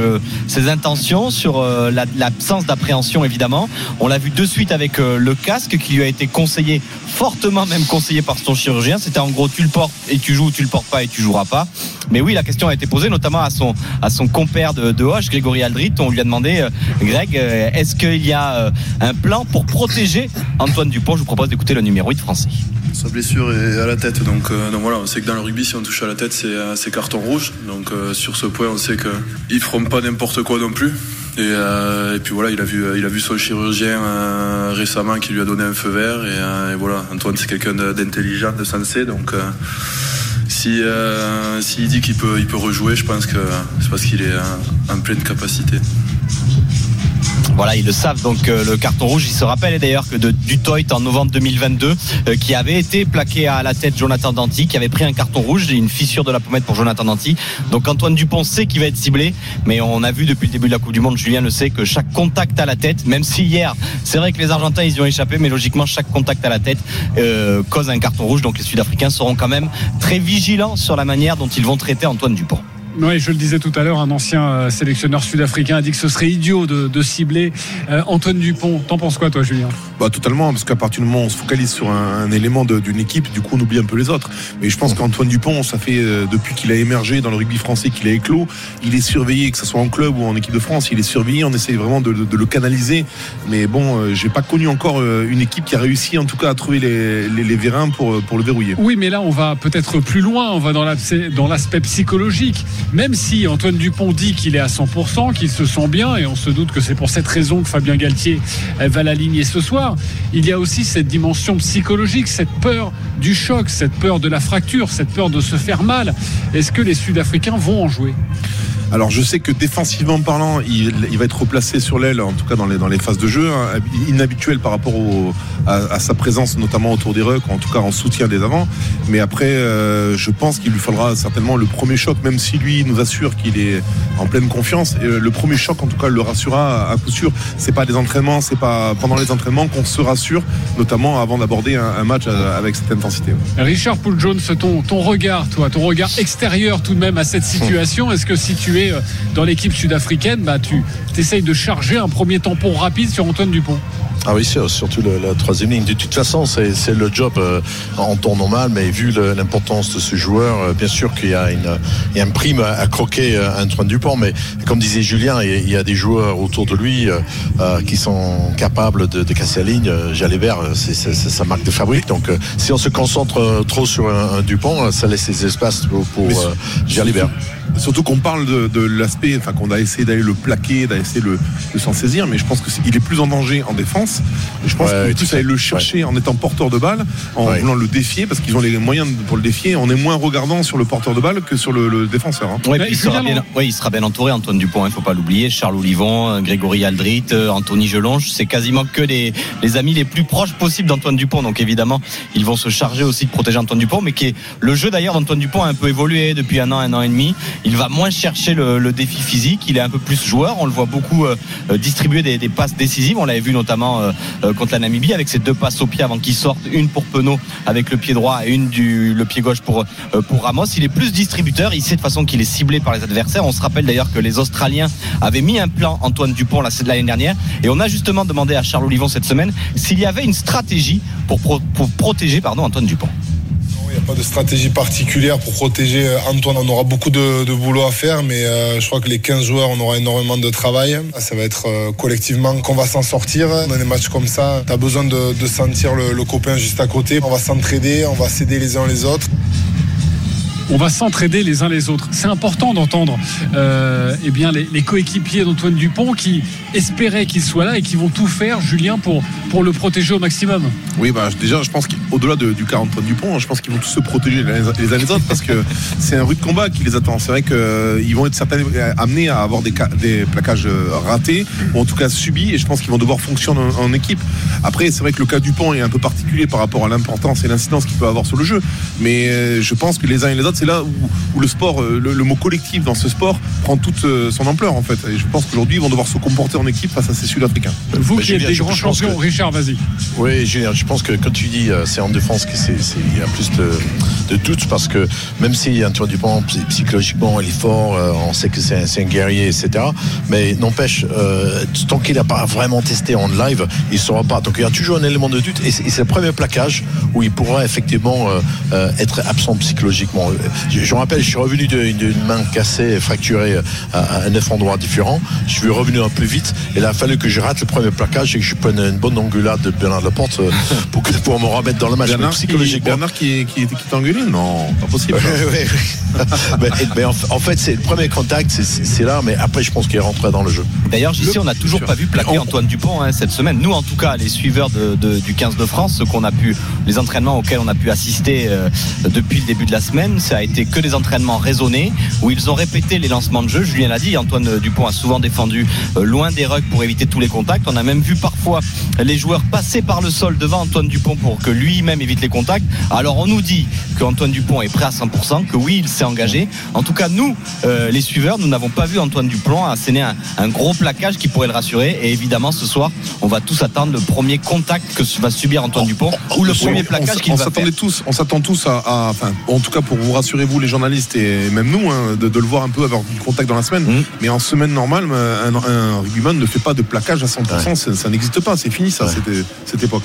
ses intentions sur euh, l'absence la, d'appréhension évidemment. On l'a vu de suite avec euh, le casque qui lui a été conseillé fortement même conseillé par son chirurgien. C'était en gros tu le portes et tu joues tu le portes pas et tu joueras pas. Mais oui la question a été posée notamment à son, à compère de, Hoche Grégory Aldrit. On lui a demandé euh, Greg est-ce qu'il y a un plan pour protéger Antoine Dupont? Je vous propose d'écouter le numéro 8 français sa blessure est à la tête. Donc, euh, donc voilà, on sait que dans le rugby, si on touche à la tête, c'est carton rouge. Donc euh, sur ce point, on sait qu'ils ne feront pas n'importe quoi non plus. Et, euh, puis voilà, il a vu, il a vu son chirurgien euh, récemment qui lui a donné un feu vert. Et, voilà, Antoine, c'est quelqu'un d'intelligent, de sensé. Donc Si euh, s'il dit qu'il peut, il peut rejouer, je pense que c'est parce qu'il est euh, en pleine capacité. Voilà, ils le savent. Donc euh, le carton rouge, il se rappelle d'ailleurs que de Dutoit en novembre 2022, euh, qui avait été plaqué à la tête Jonathan Danty, qui avait pris un carton rouge et une fissure de la pommette pour Jonathan Danty. Donc Antoine Dupont sait qu'il va être ciblé, mais on a vu depuis le début de la Coupe du Monde, Julien le sait, que chaque contact à la tête, même si hier, c'est vrai que les Argentins ils y ont échappé, mais logiquement chaque contact à la tête euh, cause un carton rouge. Donc les Sud-Africains seront quand même très vigilants sur la manière dont ils vont traiter Antoine Dupont. Oui, je le disais tout à l'heure, un ancien euh, sélectionneur sud-africain a dit que ce serait idiot de, de cibler euh, Antoine Dupont. T'en penses quoi, toi, Julien? Bah totalement, parce qu'à partir du moment où on se focalise sur un, un élément d'une équipe, du coup on oublie un peu les autres. Mais je pense qu'Antoine Dupont, ça fait euh, depuis qu'il a émergé dans le rugby français, qu'il a éclos, il est surveillé, que ce soit en club ou en équipe de France, il est surveillé. On essaye vraiment de, de- de le canaliser. Mais bon, euh, j'ai pas connu encore une équipe qui a réussi en tout cas à trouver les, les, les vérins pour, pour le verrouiller. Oui, mais là, on va peut-être plus loin. On va dans l'aspect psychologique. Même si Antoine Dupont dit qu'il est à 100%, qu'il se sent bien, et on se doute que c'est pour cette raison que Fabien Galtier euh, va l'aligner ce soir, il y a aussi cette dimension psychologique, cette peur du choc, cette peur de la fracture, cette peur de se faire mal. Est-ce que les Sud-Africains vont en jouer? Alors je sais que défensivement parlant, il, va être replacé sur l'aile, en tout cas dans les, dans les phases de jeu, hein, inhabituel par rapport à, sa présence notamment autour des rucks, en tout cas en soutien des avants. Mais après, euh, je pense qu'il lui faudra certainement le premier choc, même si lui nous assure qu'il est en pleine confiance. Euh, le premier choc, en tout cas, le rassurera à coup sûr. C'est pas des entraînements, c'est pas pendant les entraînements qu'on se rassure, notamment avant d'aborder un, match à- avec cette intensité. Richard Poul Jones, ton, ton regard, toi, ton regard extérieur tout de même à cette situation, est-ce que si tu es euh, dans l'équipe sud-africaine, bah, tu essayes de charger un premier tampon rapide sur Antoine Dupont Ah oui, surtout le- la troisième ligne. De toute façon, c'est c'est le job euh, en temps normal, mais vu l'importance de ce joueur, euh, bien sûr qu'il y a une, il y a un prime à, à croquer Antoine Dupont, mais comme disait Julien, il y a- il y a des joueurs autour de lui euh, qui sont capables de, de casser la ligne. Jalibert, euh, c'est sa marque de fabrique. Donc, si on se concentre trop sur un, un Dupont, ça laisse des espaces pour, pour Jalibert. Surtout qu'on parle de, de l'aspect, enfin qu'on a essayé d'aller le plaquer, d'essayer de, de s'en saisir, mais je pense qu'il est, plus en danger en défense. Et je pense Ouais, qu'on peut plus aller le chercher en étant porteur de balle, en Ouais. voulant le défier, parce qu'ils ont les moyens pour le défier. On est moins regardant sur le porteur de balle que sur le, le défenseur. hein. Ouais, puis il, sera bien, ouais, il sera bien entouré, Antoine Dupont, il ne faut pas l'oublier. Charles Olivon, euh, Grégory Aldrit, euh, Anthony Gelonge, c'est quasiment que les, les amis les plus proches possibles d'Antoine Dupont. Donc évidemment, ils vont se charger aussi de protéger Antoine Dupont, mais qui est le jeu d'ailleurs d'Antoine Dupont a un peu évolué depuis un an, un an et demi. Il va moins chercher le, défi physique, il est un peu plus joueur. On le voit beaucoup euh, euh, distribuer des, passes décisives. On l'avait vu notamment euh, contre la Namibie avec ses deux passes au pied avant qu'il sorte, une pour Penaud avec le pied droit et une du le pied gauche pour Ramos. Il est plus distributeur. Il sait de façon qu'il est ciblé par les adversaires. On se rappelle d'ailleurs que les Australiens avaient mis un plan Antoine Dupont la- l'année dernière et on a justement demandé à Charles Olivon cette semaine s'il y avait une stratégie pour protéger pardon Antoine Dupont. Il n'y a pas de stratégie particulière pour protéger euh, Antoine. On aura beaucoup de, boulot à faire, mais euh, je crois que les 15 joueurs, on aura énormément de travail. Ça va être euh, collectivement qu'on va s'en sortir. Dans des matchs comme ça, tu as besoin de, de sentir le, le copain juste à côté. On va s'entraider, on va s'aider les uns les autres. On va s'entraider les uns les autres. C'est important d'entendre euh, eh bien, les, les coéquipiers d'Antoine Dupont qui espéraient qu'il soit là et qui vont tout faire, Julien, pour, pour le protéger au maximum. Oui, bah, déjà, je pense qu'au-delà de- du cas Antoine Dupont, je pense qu'ils vont tous se protéger les uns les uns les autres parce que c'est un rude combat qui les attend. C'est vrai qu'ils vont être certainement amenés à avoir des, des plaquages euh, ratés ou en tout cas subis et je pense qu'ils vont devoir fonctionner en, en équipe. Après, c'est vrai que le cas Dupont est un peu particulier par rapport à l'importance et l'incidence qu'il peut avoir sur le jeu, mais euh, je pense que les uns et les autres, c'est là où, où le sport, euh, le, le mot collectif dans ce sport prend toute euh, son ampleur en fait. Et je pense qu'aujourd'hui, ils vont devoir se comporter en équipe face à ces Sud-Africains. Vous Mais qui êtes des grands champions, que- Richard, vas-y. Oui, Julien, je pense que quand tu dis euh, c'est en défense que c'est il y a plus de, de doutes parce que même si Antoine Dupont psy- psychologiquement il est fort, euh, on sait que c'est un, un guerrier, etc. Mais n'empêche, euh, tant qu'il n'a pas vraiment testé en live, il ne saura pas. Donc il y a toujours un élément de doute et c'est et c'est le premier plaquage où il pourra effectivement euh, euh, être absent psychologiquement. Je, je me rappelle, je suis revenu d'une main cassée, fracturée à, à neuf endroits différents. Je suis revenu un peu vite et il a fallu que je rate le premier plaquage et que je prenne une bonne engueulade de Bernard Laporte euh, pour, que- pour me remettre dans le match. Bernard, qui, psychologiquement. Bernard qui, qui, qui t'a engueulé Non, pas possible. Ouais, ouais, ouais. mais, mais en, en fait, c'est le premier contact, c'est- là, mais après, je pense qu'il est rentré dans le jeu. D'ailleurs, ici, on n'a toujours pas vu plaquer Antoine Dupont hein, cette semaine. Nous, en tout cas, les suiveurs de, de- du 15 de France, qu'on a pu, les entraînements auxquels on a pu assister euh, depuis le début de la semaine, c'est ça a été que des entraînements raisonnés où ils ont répété les lancements de jeu. Julien l'a dit, Antoine Dupont a souvent défendu euh, loin des rucks pour éviter tous les contacts. On a même vu parfois les joueurs passer par le sol devant Antoine Dupont pour que lui-même évite les contacts. Alors on nous dit que Antoine Dupont est prêt à 100%, que oui, il s'est engagé. En tout cas, nous, euh, les suiveurs, nous n'avons pas vu Antoine Dupont asséner un, un gros plaquage qui pourrait le rassurer. Et évidemment, ce soir, on va tous attendre le premier contact que va subir Antoine Dupont ou le premier plaquage qu'il va faire. s'attendait tous, on s'attend tous à, à- enfin, en tout cas pour vous rassurer vous les journalistes et même nous, hein, de, de le voir un peu avoir du contact dans la semaine. Mmh. Mais en semaine normale, un, un rugbyman ne fait pas de plaquage à 100%, ça, ça n'existe pas, c'est fini ça, cette, cette époque.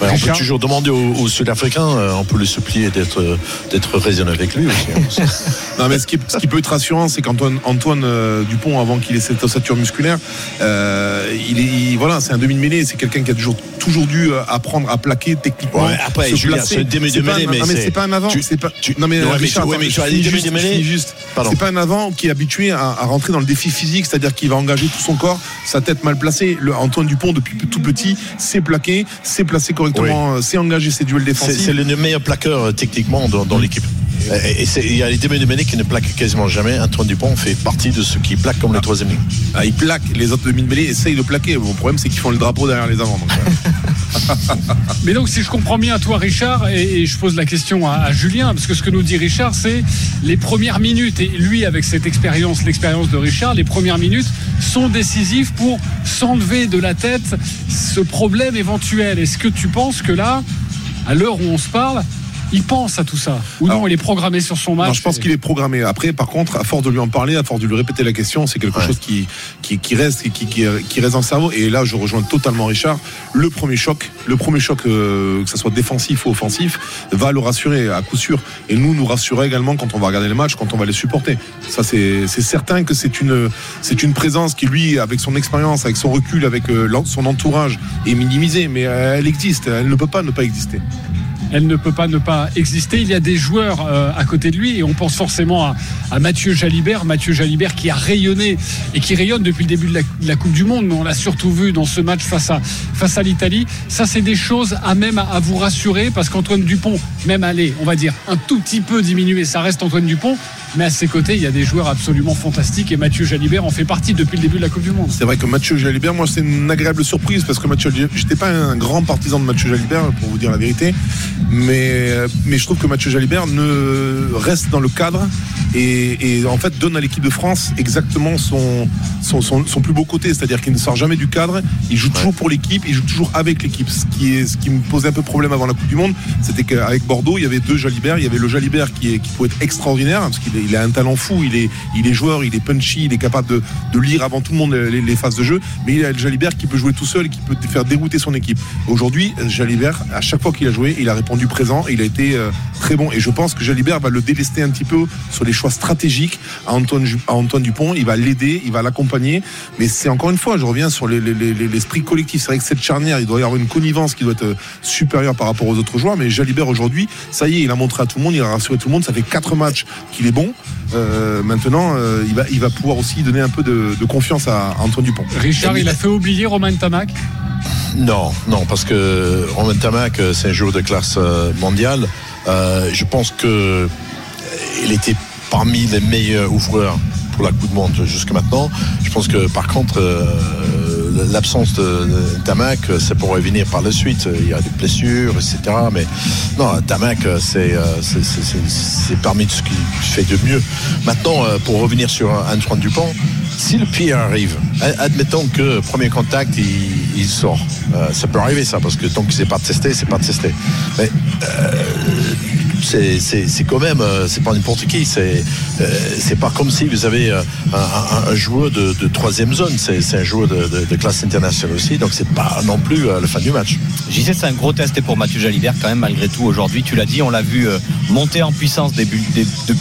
Ouais, on peut toujours demander aux, aux Sud-Africains, euh, on peut le supplier d'être d'être raisonnable avec lui aussi. hein. Non, mais ce qui, ce qui peut être rassurant, c'est qu'Antoine Antoine euh, Dupont, avant qu'il ait cette ossature musculaire, euh, il est, il- voilà, c'est un demi-mêlée, c'est quelqu'un qui a toujours, toujours dû apprendre à plaquer techniquement. Ouais, après, se Julien, placer. c'est un demi- C'est pas mêlée, un- mais non, mais c'est- pas un avant. tu- c'est pas, non, mais, Ouais, mais Richard, tu- ouais, mais as juste, juste. C'est pas un avant qui est habitué à, à rentrer dans le défi physique, c'est-à-dire qu'il va engager tout son corps, sa tête mal placée. Le Antoine Dupont, depuis tout petit, sait plaquer, sait correctement, euh, sait engager ses duels C'est défensifs. c'est le meilleur plaqueur euh, techniquement dans, dans l'équipe. Et, il y a les demi de qui ne plaquent quasiment jamais. Antoine Dupont fait partie de ceux qui plaquent comme le troisième ligne. Ah, il plaque, les autres demi-mêlées essayent de plaquer. Bon, le problème, c'est qu'ils font le drapeau derrière les avants. donc. Mais donc, si je comprends bien, toi, Richard, et, et je pose la question à, à Julien, parce que ce que nous dit Richard, c'est les premières minutes, et lui, avec cette expérience, l'expérience de Richard, les premières minutes sont décisives pour s'enlever de la tête ce problème éventuel. Est-ce que tu penses que là, à l'heure où on se parle, il pense à tout ça Ou non, il est programmé sur son match Non, je pense et- qu'il est programmé. Après, par contre, à force de lui en parler, à force de lui répéter la question, c'est quelque chose qui, qui, qui reste et qui, qui, qui reste dans le cerveau. Et là, je rejoins totalement Richard. Le premier choc, le premier choc, euh, que ce soit défensif ou offensif, va le rassurer à coup sûr. Et nous, nous rassurer également quand on va regarder les matchs, quand on va les supporter. Ça, c'est c'est certain que c'est une, c'est une présence qui, lui, avec son expérience, avec son recul, avec euh, son entourage, est minimisée. Mais elle existe. Elle ne peut pas ne pas exister. Elle ne peut pas ne pas exister. Il y a des joueurs euh, à côté de lui et on pense forcément à, à Mathieu Jalibert. Mathieu Jalibert qui a rayonné et qui rayonne depuis le début de la, de la Coupe du Monde, mais on l'a surtout vu dans ce match face à, face à l'Italie. Ça, c'est des choses à même à, à vous rassurer parce qu'Antoine Dupont, même allez, on va dire un tout petit peu diminué, ça reste Antoine Dupont, mais à ses côtés, il y a des joueurs absolument fantastiques et Mathieu Jalibert en fait partie depuis le début de la Coupe du Monde. C'est vrai que Mathieu Jalibert, moi, c'est une agréable surprise parce que Mathieu Jalibert, j'étais pas un grand partisan de Mathieu Jalibert, pour vous dire la vérité, mais, mais je trouve que Mathieu Jalibert ne reste dans le cadre et, et en fait donne à l'équipe de France exactement son, son, son, son plus beau côté, c'est-à-dire qu'il ne sort jamais du cadre, il joue toujours pour l'équipe, il joue toujours avec l'équipe. Ce qui, est, ce qui me posait un peu problème avant la Coupe du Monde, c'était qu'avec Bordeaux, il y avait deux Jalibert, il y avait le Jalibert qui, est, qui pouvait être extraordinaire, parce qu'il est- il a un talent fou, il est, il est joueur, il est punchy, il est capable de, lire avant tout le monde les, phases de jeu, mais il a Jalibert qui peut jouer tout seul qui peut faire dérouter son équipe. Aujourd'hui, Jalibert, à chaque fois qu'il a joué, il a répondu présent, il a été euh, très bon. Et je pense que Jalibert va le délester un petit peu sur les choix stratégiques à Antoine, Antoine Dupont. Il va l'aider, il va l'accompagner. Mais c'est encore une fois, je reviens sur les- les- les- l'esprit collectif. C'est vrai que cette charnière, il doit y avoir une connivence qui doit être euh, supérieure par rapport aux autres joueurs. Mais Jalibert aujourd'hui, ça y est, il a montré à tout le monde, il a rassuré tout le monde. Ça fait quatre matchs qu'il est bon. Euh, maintenant, euh, il, va, il va pouvoir aussi donner un peu de, de confiance à Antoine Dupont. Richard, il a fait oublier Romain Tamac. Non, non, parce que Romain Tamac, euh, c'est un joueur de classe mondiale. Euh, je pense que euh, il était parmi les meilleurs ouvreurs pour la Coupe du Monde jusqu'à maintenant. Je pense que par contre, euh, l'absence de, de Tamac, ça pourrait venir par la suite. Il y a des blessures, etc. Mais non, Tamac, c'est euh, c'est- c'est- c'est- c'est parmi ce qu'il fait de mieux. Maintenant, euh, pour revenir sur Antoine Dupont, si le pire arrive, admettons que premier contact, il, sort. Euh, ça peut arriver ça, parce que tant que c'est pas testé, c'est pas testé. Mais c'est- quand même, euh, c'est pas n'importe qui. C'est euh, c'est pas comme si vous avez euh, un, joueur de, troisième zone. C'est un joueur de, classe internationale aussi. Donc c'est pas non plus la fin du match. J'y sais, c'est un gros test pour Mathieu Jalibert quand même malgré tout aujourd'hui. Tu l'as dit, on l'a vu monter en puissance depuis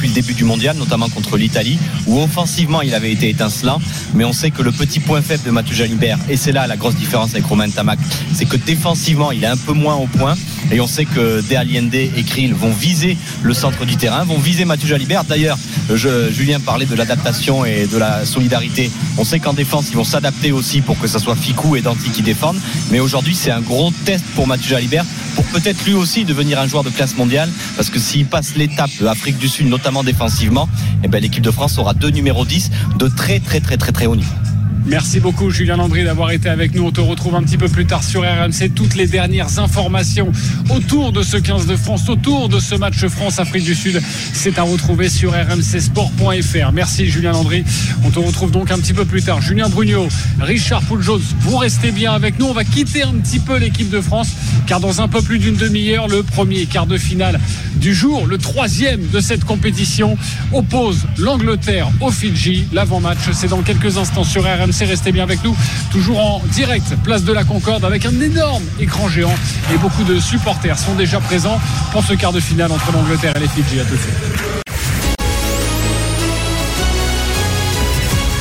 le début du mondial, notamment contre l'Italie, où offensivement il avait été étincelant. Mais on sait que le petit point faible de Mathieu Jalibert, et c'est là la grosse différence avec Romain Tamac, c'est que défensivement il est un peu moins au point. Et on sait que De Allende et Krill vont viser le centre du terrain, vont viser Mathieu Jalibert. D'ailleurs, Julien parlait de l'adaptation et de la solidarité. On sait qu'en défense, ils vont s'adapter aussi pour que ça soit Ficou et Danti qui défendent. Mais aujourd'hui, c'est un gros test pour Mathieu Jalibert pour peut-être lui aussi devenir un joueur de classe mondiale. Parce que s'il passe l'étape de l'Afrique du Sud, notamment défensivement, eh ben, l'équipe de France aura deux numéros 10 de très, très, très, très, très haut niveau. Merci beaucoup Julien Landry d'avoir été avec nous. On te retrouve un petit peu plus tard sur RMC. Toutes les dernières informations autour de ce 15 de France, autour de ce match France-Afrique du Sud, c'est à retrouver sur rmcsport.fr. Merci Julien Landry. On te retrouve donc un petit peu plus tard. Julien Brugnot, Richard Pouljones, vous restez bien avec nous. On va quitter un petit peu l'équipe de France car dans un peu plus d'une demi-heure, le premier quart de finale du jour, le troisième de cette compétition, oppose l'Angleterre au Fidji. L'avant-match, c'est dans quelques instants sur RMC. Restez bien avec nous, toujours en direct, place de la Concorde, avec un énorme écran géant et beaucoup de supporters sont déjà présents pour ce quart de finale entre l'Angleterre et les Fidji. À tout de suite.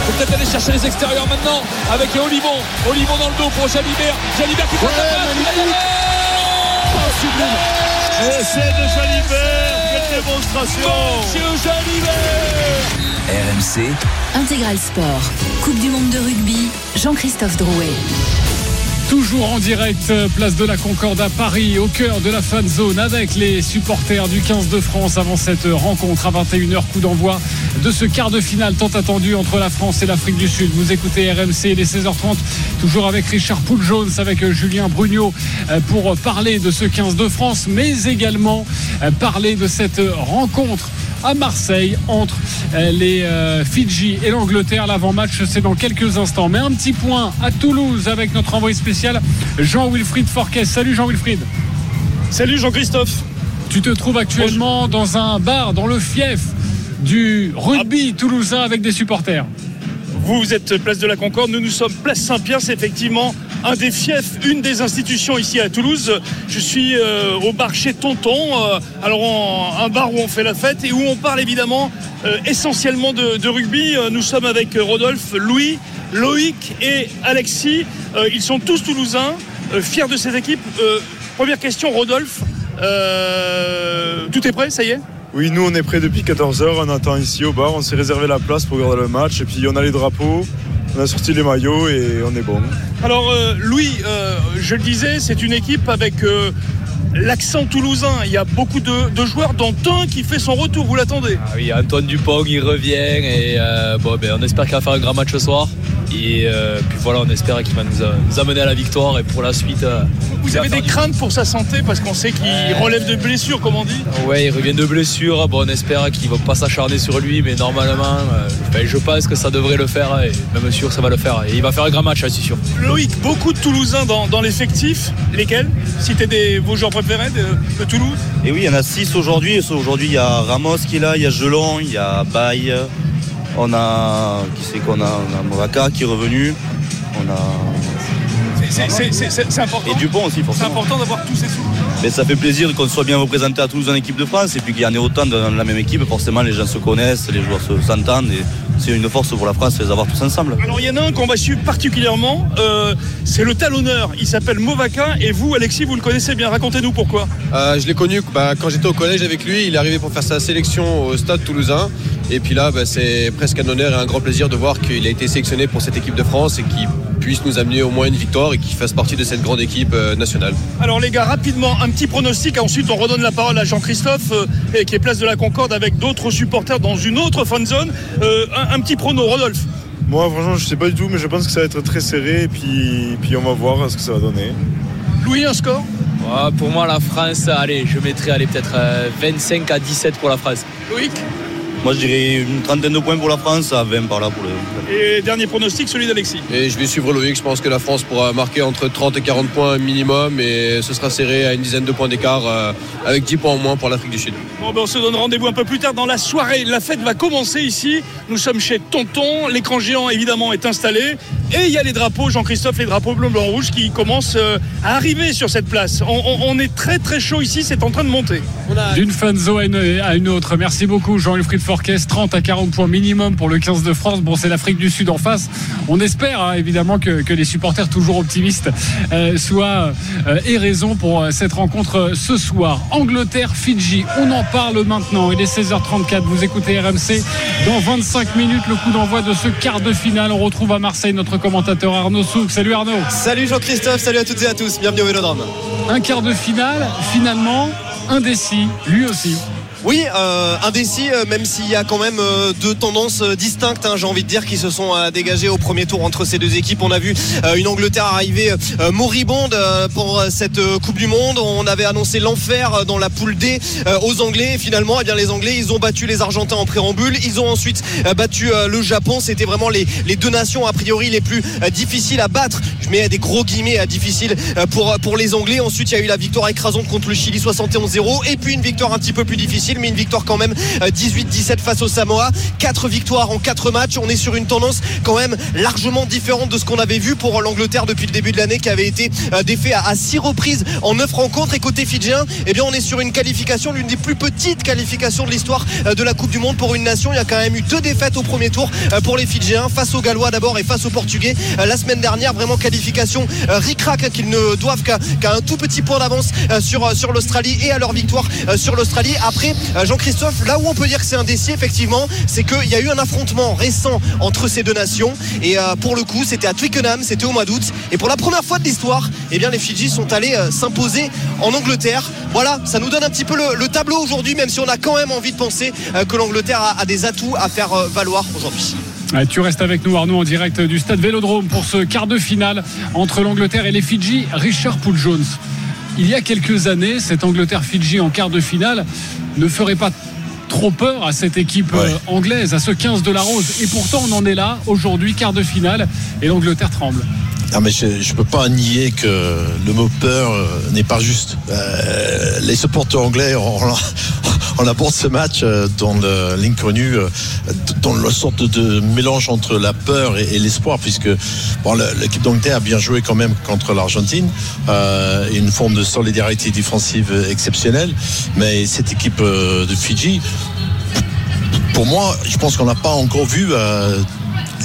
Faut peut-être aller chercher les extérieurs maintenant avec Olivon. Olivon dans le dos pour Jalibert. Jalibert qui prend la passe. Essai de Jalibert, quelle démonstration Monsieur Jalibert RMC, Intégral Sport. Coupe du monde de rugby. Jean-Christophe Drouet. Toujours en direct, euh, place de la Concorde à Paris, au cœur de la fan zone, avec les supporters du 15 de France avant cette rencontre à 21h, coup d'envoi de ce quart de finale tant attendu entre la France et l'Afrique du Sud. Vous écoutez RMC, il est 16h30, toujours avec Richard Poul-Jones, avec euh, Julien Brugnot, euh, pour parler de ce 15 de France, mais également parler de cette rencontre à Marseille entre euh, les euh, Fidji et l'Angleterre. L'avant-match, c'est dans quelques instants. Mais un petit point à Toulouse avec notre envoyé spécial Jean-Wilfried Forquet. Salut Jean-Wilfried. Salut Jean-Christophe. Tu te trouves actuellement dans un bar, dans le fief du rugby toulousain avec des supporters? Vous, vous êtes place de la Concorde, nous nous sommes place Saint-Pierre, c'est effectivement un des fiefs, une des institutions ici à Toulouse. Je suis euh, au bar chez Tonton, euh, alors un bar où on fait la fête et où on parle évidemment euh, essentiellement de, rugby. Nous sommes avec Rodolphe, Louis, Loïc et Alexis. Ils sont tous toulousains, fiers de ces équipes. Première question, Rodolphe. tout est prêt, ça y est? Oui, nous on est prêts depuis 14h, on attend ici au bar, on s'est réservé la place pour regarder le match et puis on a les drapeaux, on a sorti les maillots et on est bon. Alors euh, Louis, euh, je le disais, c'est une équipe avec euh, l'accent toulousain. Il y a beaucoup de, de joueurs, dont un qui fait son retour. Vous l'attendez Ah oui, Antoine Dupont, il revient et euh, bon, ben, on espère qu'il va faire un grand match ce soir. Et euh, puis voilà, on espère qu'il va nous, a- nous amener à la victoire et pour la suite. euh, Vous avez des craintes pour sa santé parce qu'on sait qu'il relève de blessures, comme on dit. Ouais, il revient de blessure. Bon, on espère qu'il va pas s'acharner sur lui, mais normalement, euh, ben, je pense que ça devrait le faire et même sûr, ça va le faire. Et il va faire un grand match, là, c'est sûr. Loïc, beaucoup de Toulousains dans, dans l'effectif. Lesquels? Citez des, vos joueurs préférés de, de Toulouse? Et oui, il y en a 6 aujourd'hui. Aujourd'hui, il y a Ramos qui est là, il y a Gelon, il y a Baye. On a. Qui c'est qu'on a? On a Moraka qui est revenu. On a. C'est- c'est- C'est c'est- c'est important. Et Dupont aussi, C'est forcément. important d'avoir tous ces sous. Mais ça fait plaisir qu'on soit bien représenté à Toulouse en équipe de France et puis qu'il y en ait autant dans la même équipe. Forcément, les gens se connaissent, les joueurs se- s'entendent c'est une force pour la France de les avoir tous ensemble. Alors il y en a un qu'on va suivre particulièrement, euh, c'est le talonneur. Il s'appelle Movaka et vous, Alexis, vous le connaissez bien. Racontez-nous pourquoi. Euh, je l'ai connu bah, quand j'étais au collège avec lui. Il est arrivé pour faire sa sélection au stade toulousain. Et puis là, bah, c'est presque un honneur et un grand plaisir de voir qu'il a été sélectionné pour cette équipe de France et qu'il puisse nous amener au moins une victoire et qu'il fasse partie de cette grande équipe euh, nationale. Alors les gars, rapidement, un petit pronostic. Ensuite, on redonne la parole à Jean-Christophe, euh, et qui est place de la Concorde avec d'autres supporters dans une autre fan zone. Euh, un, un petit prono, Rodolphe. Moi franchement je sais pas du tout mais je pense que ça va être très serré et puis, puis on va voir ce que ça va donner. Louis, un score Ouais, pour moi, la France, allez, je mettrai allez, peut-être euh, 25 à 17 pour la France. Loïc Moi, je dirais une trentaine de points pour la France, à 20 par là pour le. Et dernier pronostic, celui d'Alexis. Et je vais suivre Loïc. Je pense que la France pourra marquer entre 30 et 40 points minimum et ce sera serré à une dizaine de points d'écart euh, avec 10 points en moins pour l'Afrique du Sud. Bon, ben, on se donne rendez-vous un peu plus tard dans la soirée. La fête va commencer ici. Nous sommes chez Tonton. L'écran géant, évidemment, est installé. Et il y a les drapeaux, Jean-Christophe, les drapeaux bleu, blanc, rouge qui commencent euh, à arriver sur cette place. On, on- on est très très chaud ici, c'est en train de monter. D'une fan zone à une, à une autre. Merci beaucoup Jean-Wilfried Forquet. L'orchestre, 30 à 40 points minimum pour le 15 de France. Bon, c'est l'Afrique du Sud en face. On espère hein, évidemment que, que, les supporters toujours optimistes euh, soient euh, et raison pour euh, cette rencontre ce soir. Angleterre-Fidji, on en parle maintenant. Il est 16h34. Vous écoutez RMC. Dans 25 minutes, le coup d'envoi de ce quart de finale. On retrouve à Marseille notre commentateur Arnaud Souk. Salut Arnaud. Salut Jean-Christophe. Salut à toutes et à tous. Bienvenue au Vélodrome. Un quart de finale, finalement, indécis, lui aussi. Oui, euh, indécis, euh, même s'il y a quand même euh, deux tendances distinctes, hein, j'ai envie de dire, qui se sont dégagées au premier tour entre ces deux équipes. On a vu une Angleterre arriver moribonde pour cette Coupe du Monde. On avait annoncé l'enfer dans la poule D aux Anglais. Finalement, eh bien, les Anglais, ils ont battu les Argentins en préambule. Ils ont ensuite battu le Japon. C'était vraiment les, deux nations, a priori, les plus difficiles à battre. Je mets des gros guillemets à difficiles pour, pour les Anglais. Ensuite, il y a eu la victoire écrasante contre le Chili 71-0. Et puis une victoire un petit peu plus difficile mais une victoire quand même 18-17 face au Samoa. Quatre victoires en quatre matchs. On est sur une tendance quand même largement différente de ce qu'on avait vu pour l'Angleterre depuis le début de l'année qui avait été défait à, six reprises en neuf rencontres. Et côté fidjien, eh bien on est sur une qualification, l'une des plus petites qualifications de l'histoire de la Coupe du Monde pour une nation. Il y a quand même eu deux défaites au premier tour pour les Fidjiens face aux Gallois d'abord et face aux Portugais la semaine dernière. Vraiment qualification ric-rac qu'ils ne doivent qu'à un tout petit point d'avance sur, sur l'Australie et à leur victoire sur l'Australie. Après, Jean-Christophe, là où on peut dire que c'est indécis, effectivement, c'est qu'il y a eu un affrontement récent entre ces deux nations. Et euh, pour le coup, c'était à Twickenham, c'était au mois d'août. Et pour la première fois de l'histoire, eh les Fidji sont allés euh, s'imposer en Angleterre. Voilà, ça nous donne un petit peu le, le tableau aujourd'hui, même si on a quand même envie de penser euh, que l'Angleterre a, des atouts à faire valoir aujourd'hui. Tu restes avec nous Arnaud en direct du stade Vélodrome pour ce quart de finale entre l'Angleterre et les Fidji. Richard Poul Jones il y a quelques années, cette Angleterre-Fidji en quart de finale ne ferait pas trop peur à cette équipe ouais. anglaise, à ce 15 de la Rose. Et pourtant, on en est là aujourd'hui, quart de finale, et l'Angleterre tremble. Ah mais je ne peux pas nier que le mot peur euh, n'est pas juste. Euh, les supporters anglais, on, on aborde ce match euh, dans l'inconnu, euh, dans le sorte de mélange entre la peur et, et l'espoir, puisque bon, l'équipe d'Angleterre a bien joué quand même contre l'Argentine, euh, une forme de solidarité défensive exceptionnelle, mais cette équipe de Fidji, pour moi, je pense qu'on n'a pas encore vu de,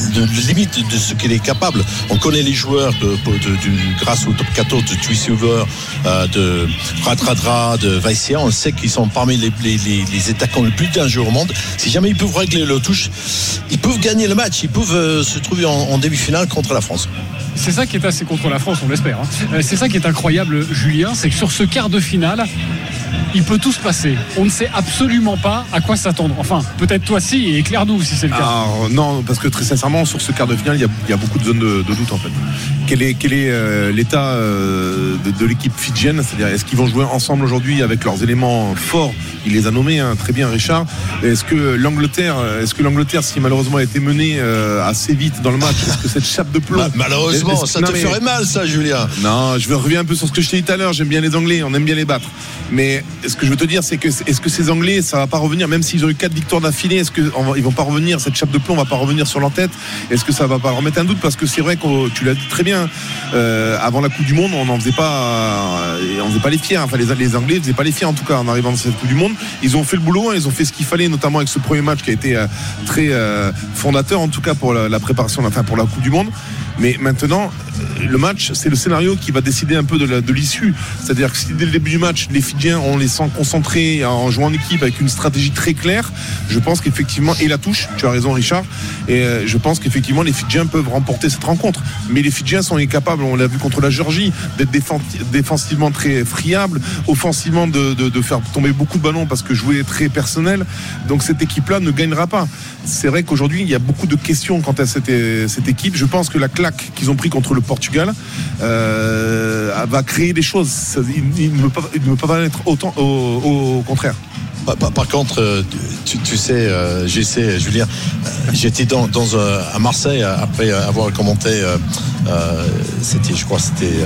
de limite de ce qu'il est capable. On connaît les joueurs de, de, de grâce au top 14 de Tuisilver, euh, de Radradra, de Vaissia. On sait qu'ils sont parmi les, les, les, les, attaquants les plus dangereux au monde. Si jamais ils peuvent régler le touche, ils peuvent gagner le match. Ils peuvent euh, se trouver en, en demi-finale contre la France. C'est ça qui est assez contre la France, on l'espère. Hein. C'est ça qui est incroyable, Julien, c'est que sur ce quart de finale, il peut tout se passer. On ne sait absolument pas à quoi s'attendre. Enfin, peut-être toi si, et éclaire-nous si c'est le cas. Alors, non, parce que très sincèrement, sur ce quart de finale, il y a, beaucoup de zones de, doute en fait. Quel est, quel est euh, l'état euh, de, de l'équipe fidjienne? C'est-à-dire, est-ce qu'ils vont jouer ensemble aujourd'hui avec leurs éléments forts? Il les a nommés hein, très bien, Richard. Est-ce que l'Angleterre, est-ce que l'Angleterre, si malheureusement a été menée euh, assez vite dans le match, est-ce que cette chape de plomb Malheureusement, ça te mais... ferait mal, ça, Julien. Non, je reviens un peu sur ce que je t'ai dit tout à l'heure. J'aime bien les Anglais, on aime bien les battre. Mais ce que je veux te dire, c'est que est-ce que ces Anglais, ça va pas revenir, même s'ils ont eu quatre victoires d'affilée, est-ce qu'ils vont pas revenir, cette chape de plomb va pas revenir sur leur tête Est-ce que ça va pas remettre un doute? Parce que c'est vrai que tu l'as dit très bien, euh, avant la Coupe du Monde, on n'en faisait pas, euh, on faisait pas les fiers. Enfin, les, les Anglais faisaient pas les fiers en tout cas en arrivant dans cette Coupe du Monde. Ils ont fait le boulot, hein, ils ont fait ce qu'il fallait, notamment avec ce premier match qui a été euh, très fondateur en tout cas pour la, la préparation, enfin pour la Coupe du Monde. Mais maintenant, le match, c'est le scénario qui va décider un peu de l'issue. C'est-à-dire que si dès le début du match, les Fidjiens, on les sent concentrés en jouant en équipe avec une stratégie très claire, je pense qu'effectivement, et la touche, tu as raison Richard, et je pense qu'effectivement, les Fidjiens peuvent remporter cette rencontre. Mais les Fidjiens sont incapables, on l'a vu contre la Géorgie, d'être défensivement très friables, offensivement de, faire tomber beaucoup de ballons parce que jouer très personnel. Donc cette équipe-là ne gagnera pas. C'est vrai qu'aujourd'hui, il y a beaucoup de questions quant à cette, cette équipe. Je pense que la claque qu'ils ont pris contre le Portugal euh, va créer des choses. Il, ne peut pas, il être autant au, au contraire. Par, par, par, contre, tu, tu sais, euh, je sais, Julien, j'étais dans, dans, euh, à Marseille après avoir commenté euh, c'était, je crois, c'était. euh,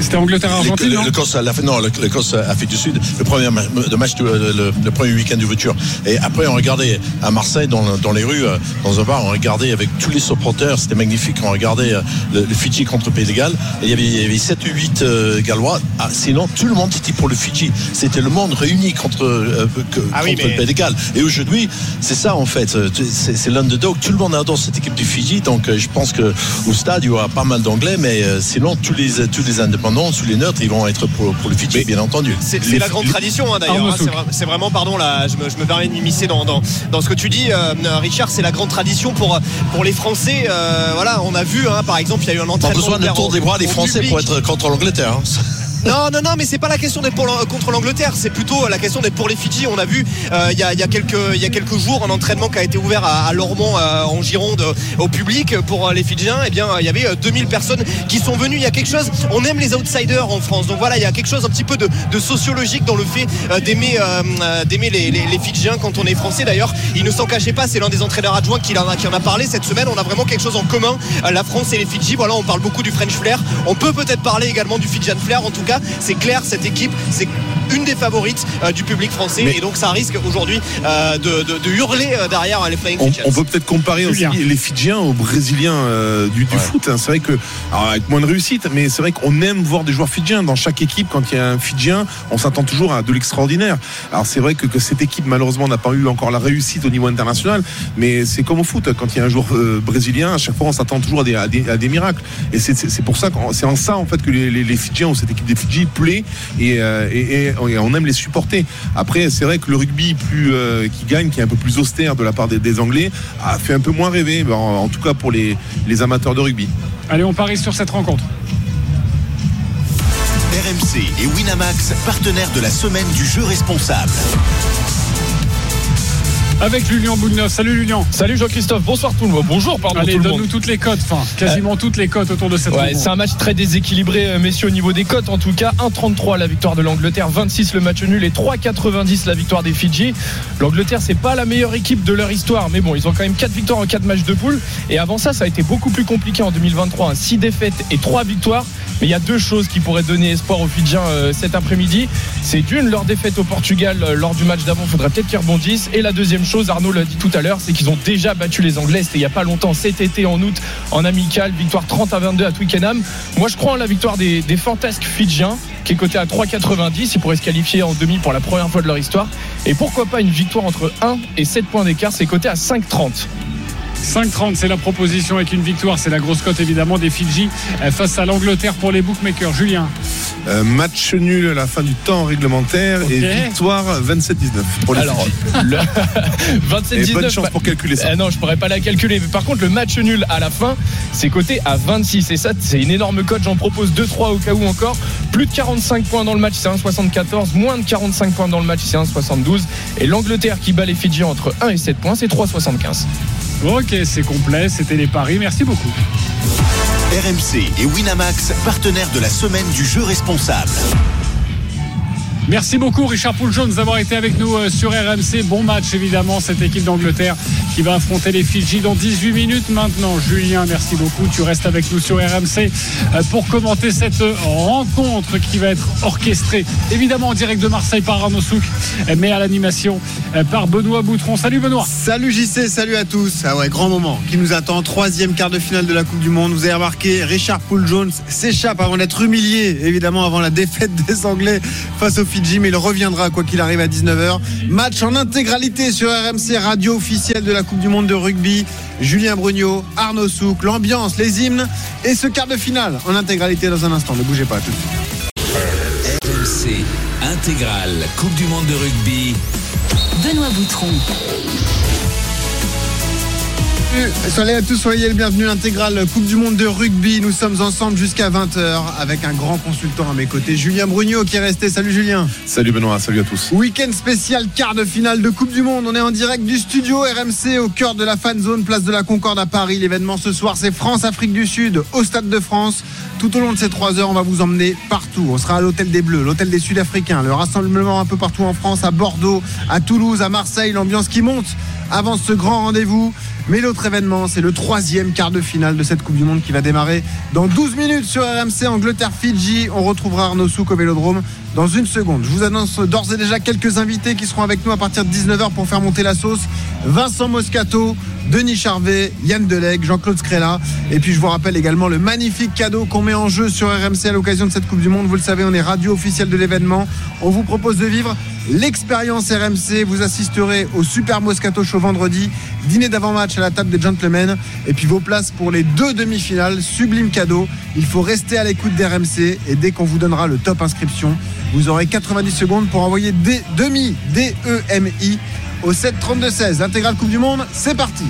C'était Angleterre-Argentine, le- non l'Écosse, la- non, le- l'Écosse, Afrique du Sud, le premier le match, du- le, le premier week-end d'ouverture. Et après, on regardait à Marseille, dans, dans les rues, euh, dans un bar, on regardait avec tous les supporters, c'était magnifique. On regardait euh, le, Fidji contre Pays de Galles. Et il y avait, il y avait 7 ou 8 euh, Gallois. Ah, sinon, tout le monde était pour le Fidji. C'était le monde réuni contre, euh, que- Ah oui, contre mais- le Pays de Galles. Et aujourd'hui, c'est ça en fait. Euh, C'est c'est l'underdog. Tout le monde adore cette équipe du Fidji. Donc, euh, je pense que au stade, il y aura pas mal d'anglais, mais euh, sinon, tous les, tous les indépendants, tous les neutres, ils vont être pour, pour le Fidji, bien entendu. C'est c'est Les- la grande les- tradition hein, d'ailleurs. Hein, c'est vraiment, pardon, là, je me, je me permets de m'immiscer dans, dans, dans ce que tu dis, euh, Richard. C'est la grande tradition pour, pour les Français. Euh, voilà, on a vu, hein, par exemple, il y a eu un Pas entraînement. besoin de tour des bras des Français public. pour être contre l'Angleterre. Non, non, non, mais c'est pas la question d'être pour contre l'Angleterre, c'est plutôt la question d'être pour les Fidji. On a vu euh, il y, a, y a y a quelques jours un entraînement qui a été ouvert à, à Lormont euh, en Gironde euh, au public pour les Fidjiens. Eh bien, il y avait euh, 2000 personnes qui sont venues. Il y a quelque chose, on aime les outsiders en France. Donc voilà, il y a quelque chose un petit peu de, sociologique dans le fait d'aimer d'aimer les, Fidjiens quand on est français. D'ailleurs, il ne s'en cachait pas, c'est l'un des entraîneurs adjoints qui en, a, qui en a parlé cette semaine. On a vraiment quelque chose en commun, la France et les Fidji. Voilà, on parle beaucoup du French flair. On peut peut-être parler également du Fidjian flair. En tout cas, c'est clair, cette équipe, c'est une des favorites euh, du public français. Et donc, ça risque aujourd'hui euh, de, de- de hurler euh, derrière euh, les Flying On, Fidjians. on peut peut-être comparer aussi les Fidjiens aux Brésiliens euh, du, du foot. hein. C'est vrai que, alors avec moins de réussite, mais c'est vrai qu'on aime voir des joueurs fidjiens. Dans chaque équipe, quand il y a un Fidjien, on s'attend toujours à de l'extraordinaire. Alors c'est vrai que, que cette équipe, malheureusement, n'a pas eu encore la réussite au niveau international, mais c'est comme au foot. Quand il y a un joueur euh, brésilien, à chaque fois, on s'attend toujours à des, à des, à des miracles. Et c'est- pour ça, c'est en ça, en fait, que les, les, les Fidjiens ou cette équipe des Fidji plaît et, euh, et- et- et on aime les supporter. Après, c'est vrai que le rugby plus euh, qui gagne, qui est un peu plus austère de la part des, des Anglais, a fait un peu moins rêver, en, en tout cas pour les, les amateurs de rugby. Allez, on parie sur cette rencontre. RMC et Winamax, partenaires de la semaine du jeu responsable. Avec Lilian Boudneuf. Salut Lilian. Salut Jean-Christophe, bonsoir tout le monde. Bonjour, pardon Allez, tout le donne-nous monde. toutes les cotes, enfin, quasiment toutes les cotes autour de cette Ouais, c'est un match très déséquilibré, euh, messieurs, au niveau des cotes. En tout cas, 1,33 la victoire de l'Angleterre, 26 le match nul et 3,90 la victoire des Fidji. L'Angleterre, c'est pas la meilleure équipe de leur histoire, mais bon, ils ont quand même 4 victoires en 4 matchs de poule. Et avant ça, ça a été beaucoup plus compliqué en 2023. 6 défaites et 3 victoires. Mais il y a deux choses qui pourraient donner espoir aux Fidjiens euh, cet après-midi. C'est d'une, leur défaite au Portugal euh, lors du match d'avant, faudrait peut-être qu'ils rebondissent. Et la deuxième chose, Arnaud l'a dit tout à l'heure, c'est qu'ils ont déjà battu les Anglais. C'était il y a pas longtemps, cet été en août, en amical, victoire 30 à 22 à Twickenham. Moi, je crois en la victoire des, des fantasques Fidjiens, qui est coté à 3,90. Ils pourraient se qualifier en demi pour la première fois de leur histoire. Et pourquoi pas une victoire entre 1 et 7 points d'écart, c'est coté à 5,30. 5,30, c'est la proposition avec une victoire. C'est la grosse cote évidemment des Fidji euh, face à l'Angleterre pour les bookmakers. Julien. Euh, match nul à la fin du temps réglementaire et victoire 27-19 pour les Alors, le 27 Et 19 bonne chance pour calculer ça. Eh non, je pourrais pas la calculer. Mais par contre, le match nul à la fin, c'est coté à 26. Et ça, c'est une énorme cote. J'en propose 2-3 au cas où encore. Plus de 45 points dans le match, c'est 1,74. Moins de 45 points dans le match, c'est 1,72. Et l'Angleterre qui bat les Fidji entre 1 et 7 points, c'est 3,75. Ok, c'est complet. C'était les paris. Merci beaucoup. RMC et Winamax, partenaires de la semaine du jeu responsable. Merci beaucoup Richard Poul-Jones d'avoir été avec nous euh, sur RMC. Bon match évidemment, cette équipe d'Angleterre qui va affronter les Fidji dans 18 minutes maintenant. Julien, merci beaucoup. Tu restes avec nous sur RMC euh, pour commenter cette rencontre qui va être orchestrée évidemment en direct de Marseille par Arnaud Souk, mais à l'animation euh, par Benoît Boutron. Salut Benoît. Salut JC, salut à tous. Ah ouais, grand moment qui nous attend. Troisième quart de finale de la Coupe du Monde. Vous avez remarqué, Richard Poul Jones s'échappe avant d'être humilié, évidemment, avant la défaite des Anglais face aux Fidji, mais il reviendra quoi qu'il arrive à 19h. Match en intégralité sur RMC, radio officielle de la Coupe du Monde de rugby. Julien Brugnot, Arnaud Souk, l'ambiance, les hymnes et ce quart de finale en intégralité dans un instant. Ne bougez pas, à tout de suite. RMC intégrale Coupe du monde de rugby. Benoît Boutron. Soyez à tous, soyez le bienvenu. Intégrale Coupe du Monde de rugby. Nous sommes ensemble jusqu'à 20h avec un grand consultant à mes côtés, Julien Brugnot qui est resté. Salut Julien. Salut Benoît, salut à tous. Week-end spécial, quart de finale de Coupe du Monde. On est en direct du studio RMC au cœur de la fan zone, place de la Concorde à Paris. L'événement ce soir, c'est France-Afrique du Sud au Stade de France. Tout au long de ces trois heures, on va vous emmener partout. On sera à l'hôtel des Bleus, l'hôtel des Sud-Africains, le rassemblement un peu partout en France, à Bordeaux, à Toulouse, à Marseille, l'ambiance qui monte avant ce grand rendez-vous. Mais l'autre événement, c'est le troisième quart de finale de cette Coupe du Monde qui va démarrer dans 12 minutes sur RMC Angleterre-Fidji. On retrouvera Arnaud Souk au Vélodrome dans une seconde. Je vous annonce d'ores et déjà quelques invités qui seront avec nous à partir de 19h pour faire monter la sauce. Vincent Moscato, Denis Charvet, Yann Deleg, Jean-Claude Scrella. Et puis je vous rappelle également le magnifique cadeau qu'on met en jeu sur RMC à l'occasion de cette Coupe du Monde. Vous le savez, on est radio officielle de l'événement. On vous propose de vivre l'expérience RMC. Vous assisterez au Super Moscato Show vendredi, dîner d'avant-match à la table des gentlemen. Et puis vos places pour les deux demi-finales, sublime cadeau. Il faut rester à l'écoute d'RMC et dès qu'on vous donnera le top inscription, vous aurez 90 secondes pour envoyer des demi, D-E-M-I, au 7 32 16. L'intégrale Coupe du Monde, c'est parti.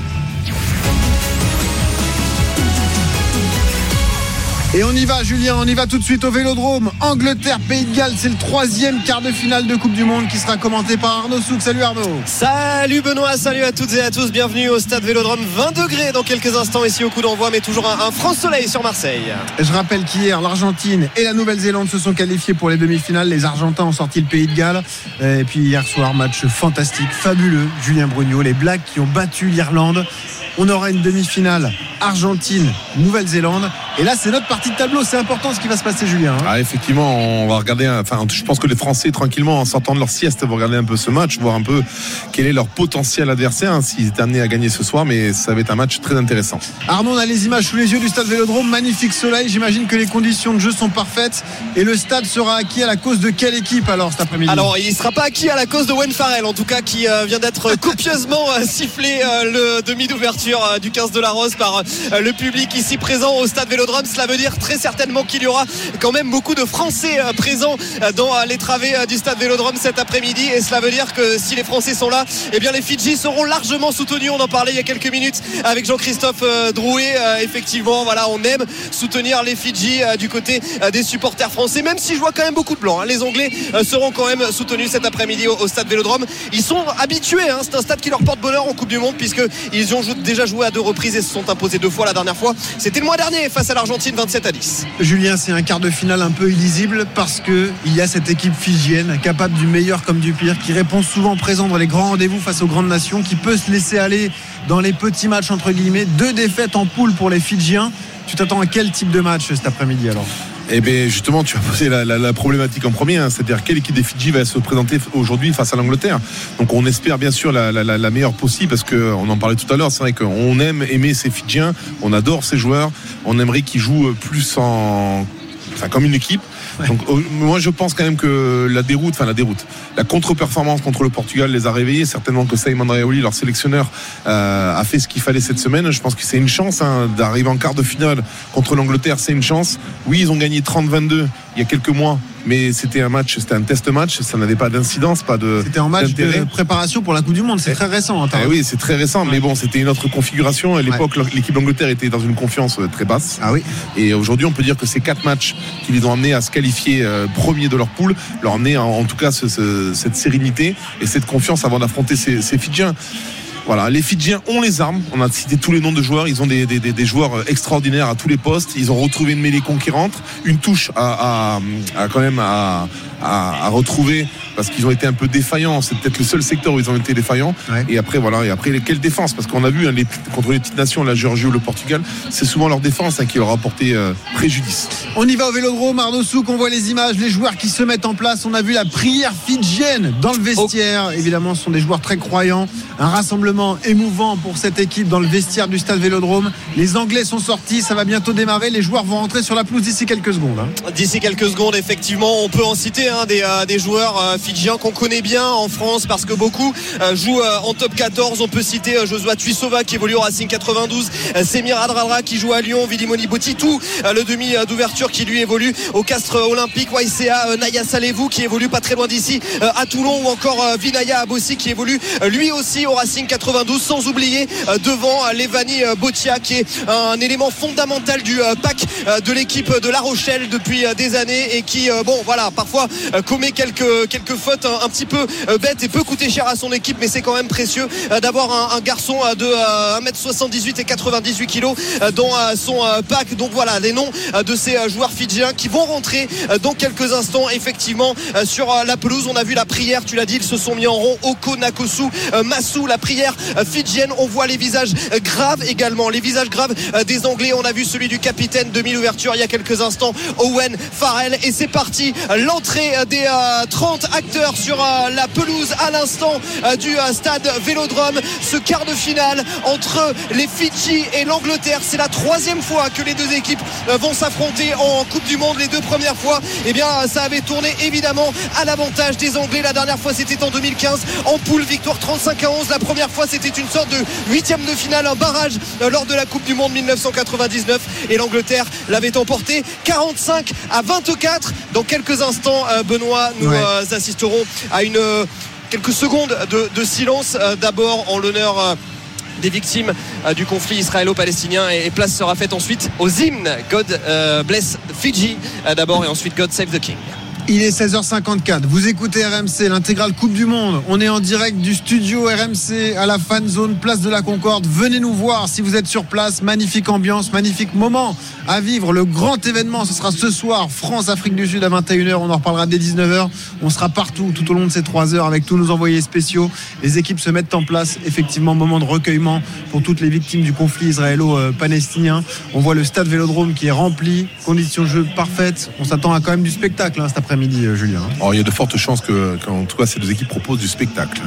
Et on y va, Julien, on y va tout de suite au Vélodrome. Angleterre, Pays de Galles, c'est le troisième quart de finale de Coupe du Monde qui sera commenté par Arnaud Souk. Salut Arnaud. Salut Benoît, salut à toutes et à tous. Bienvenue au stade Vélodrome. 20 degrés dans quelques instants ici au coup d'envoi, mais toujours un, un franc soleil sur Marseille. Je rappelle qu'hier, l'Argentine et la Nouvelle-Zélande se sont qualifiés pour les demi-finales. Les Argentins ont sorti le Pays de Galles. Et puis hier soir, match fantastique, fabuleux. Julien Brugno, les Blacks qui ont battu l'Irlande. On aura une demi-finale Argentine, Nouvelle-Zélande. Et là, c'est notre partie de tableau. C'est important ce qui va se passer, Julien. hein. Ah, effectivement, on va regarder. Enfin, je pense que les Français, tranquillement, en sortant de leur sieste, vont regarder un peu ce match, voir un peu quel est leur potentiel adversaire, hein, s'ils étaient amenés à gagner ce soir. Mais ça va être un match très intéressant. Arnaud, on a les images sous les yeux du stade Vélodrome. Magnifique soleil. J'imagine que les conditions de jeu sont parfaites. Et le stade sera acquis à la cause de quelle équipe alors cet après-midi? Alors, il ne sera pas acquis à la cause de Wen Farrell, en tout cas, qui euh, vient d'être copieusement euh, sifflé euh, le demi d'ouverture euh, du 15 de la Rose par euh, le public ici présent au stade Vélodrome. Cela veut dire très certainement qu'il y aura quand même beaucoup de Français euh, présents dans les travées du stade Vélodrome cet après-midi. Et cela veut dire que si les Français sont là, eh bien les Fidji seront largement soutenus. On en parlait il y a quelques minutes avec Jean-Christophe Drouet. Effectivement, voilà, on aime soutenir les Fidji du côté des supporters français, même si je vois quand même beaucoup de blancs. hein. Les Anglais seront quand même soutenus cet après-midi au, stade Vélodrome. Ils sont habitués, hein. c'est un stade qui leur porte bonheur en Coupe du Monde, puisqu'ils ont jou- déjà joué à deux reprises et se sont imposés deux fois la dernière fois. C'était le mois dernier face à l'Argentine, 27 à 10. Julien, c'est un quart de finale un peu illisible parce que il y a cette équipe fidjienne capable du meilleur comme du pire, qui répond souvent présent dans les grands rendez-vous face aux grandes nations, qui peut se laisser aller dans les petits matchs entre guillemets. Deux défaites en poule pour les Fidjiens. Tu t'attends à quel type de match cet après-midi alors? Eh bien, justement, tu as posé la, problématique en premier, hein, c'est-à-dire quelle équipe des Fidji va se présenter aujourd'hui face à l'Angleterre. Donc, on espère bien sûr la- la meilleure possible parce qu'on en parlait tout à l'heure. C'est vrai qu'on aime aimer ces Fidjiens, on adore ces joueurs, on aimerait qu'ils jouent plus en, enfin, comme une équipe. Donc, moi, je pense quand même que la déroute, enfin la déroute, la contre-performance contre le Portugal les a réveillés. Certainement que Simon Raoli, leur sélectionneur, euh, a fait ce qu'il fallait cette semaine. Je pense que c'est une chance hein, d'arriver en quart de finale contre l'Angleterre. C'est une chance. Oui, ils ont gagné 30-22 il y a quelques mois, mais c'était un match, c'était un test match. Ça n'avait pas d'incidence, pas de. C'était en match de préparation pour la Coupe du Monde. C'est très récent. hein, Eh oui, c'est très récent, mais bon, c'était une autre configuration. À l'époque, l'équipe d'Angleterre était dans une confiance euh, très basse. Ah oui. Et aujourd'hui, on peut dire que ces quatre matchs qui les ont amenés à se qualifier euh, premiers de leur poule, leur ont amené en, en tout cas ce- ce- cette sérénité et cette confiance avant d'affronter ces Fidjiens. Voilà, les Fidjiens ont les armes. On a cité tous les noms de joueurs. Ils ont des, des- des- des joueurs euh, extraordinaires à tous les postes. Ils ont retrouvé une mêlée conquérante, une touche à, à- à quand même à, à- à retrouver parce qu'ils ont été un peu défaillants. C'est peut-être le seul secteur où ils ont été défaillants. Et après, voilà. Et après, quelle défense? Parce qu'on a vu hein, les- contre les petites nations, la Géorgie ou le Portugal, c'est souvent leur défense hein, qui leur a porté euh, préjudice. On y va au Vélodrome, Arnaud Souk, on voit les images, les joueurs qui se mettent en place. On a vu la prière fidjienne dans le vestiaire. Évidemment, ce sont des joueurs très croyants. Un rassemblement émouvant pour cette équipe dans le vestiaire du stade Vélodrome. Les Anglais sont sortis, ça va bientôt démarrer. Les joueurs vont rentrer sur la pelouse d'ici quelques secondes. hein. D'ici quelques secondes, effectivement, on peut en citer hein, des, euh, des joueurs euh, fidjiens qu'on connaît bien en France parce que beaucoup euh, jouent en top 14. On peut citer Josua Tuisova qui évolue au Racing 92, euh, Semir Adradra qui joue à Lyon, Vilimoni Botitou, euh, le demi d'ouverture qui lui évolue au Castres Olympique, YCA, Naya Salevou qui évolue pas très loin d'ici à Toulon ou encore Vinaya Abossi qui évolue lui aussi au Racing 92 sans oublier euh, devant euh, Levani euh, Botia qui est un élément fondamental du pack de l'équipe de La Rochelle depuis des années et qui bon voilà parfois commet quelques, quelques fautes un, petit peu bêtes et peut coûter cher à son équipe, mais c'est quand même précieux d'avoir un, garçon de euh, 1m78 et 98 kg dans son pack. Donc voilà les noms de ces joueurs fidjiens qui vont rentrer dans quelques instants effectivement sur la pelouse. On a vu la prière, tu l'as dit, ils se sont mis en rond. Oko Nakosu, Massou, la prière euh, fidjienne. On voit les visages euh, graves également, les visages graves euh, des Anglais. On a vu celui du capitaine de mille ouverture il y a quelques instants, Owen Farrell. Et c'est parti, l'entrée euh, des euh, 30 acteurs sur euh, la pelouse à l'instant euh, du euh, stade Vélodrome. Ce quart de finale entre les Fidji et l'Angleterre. C'est la troisième fois que les deux équipes euh, vont s'affronter en Coupe du Monde. Les deux premières fois, eh bien, ça avait tourné évidemment à l'avantage des Anglais. La dernière fois, c'était en 2015 en poule, victoire 35 à 11. La première fois, c'était une sorte de huitième de finale, un barrage euh, lors de la Coupe du Monde 1999. Et l'Angleterre l'avait emporté 45 à 24. Dans quelques instants, euh, Benoît, nous Ouais. euh, assisterons à une quelques secondes de, de silence. D'abord en l'honneur. des victimes du conflit israélo-palestinien et, place sera faite ensuite aux hymnes God bless Fiji d'abord et ensuite God save the King. Il est 16h54. Vous écoutez RMC, l'intégrale Coupe du Monde. On est en direct du studio RMC à la fan zone place de la Concorde. Venez nous voir si vous êtes sur place. Magnifique ambiance, magnifique moment à vivre. Le grand événement, ce sera ce soir, France-Afrique du Sud à 21h. On en reparlera dès 19h. On sera partout tout au long de ces trois heures avec tous nos envoyés spéciaux. Les équipes se mettent en place. Effectivement, moment de recueillement pour toutes les victimes du conflit israélo-palestinien. On voit le stade Vélodrome qui est rempli. Conditions de jeu parfaites. On s'attend à quand même du spectacle hein, cet après-midi, euh, Julien. Alors, il y a de fortes chances que, qu'en tout cas, ces deux équipes proposent du spectacle.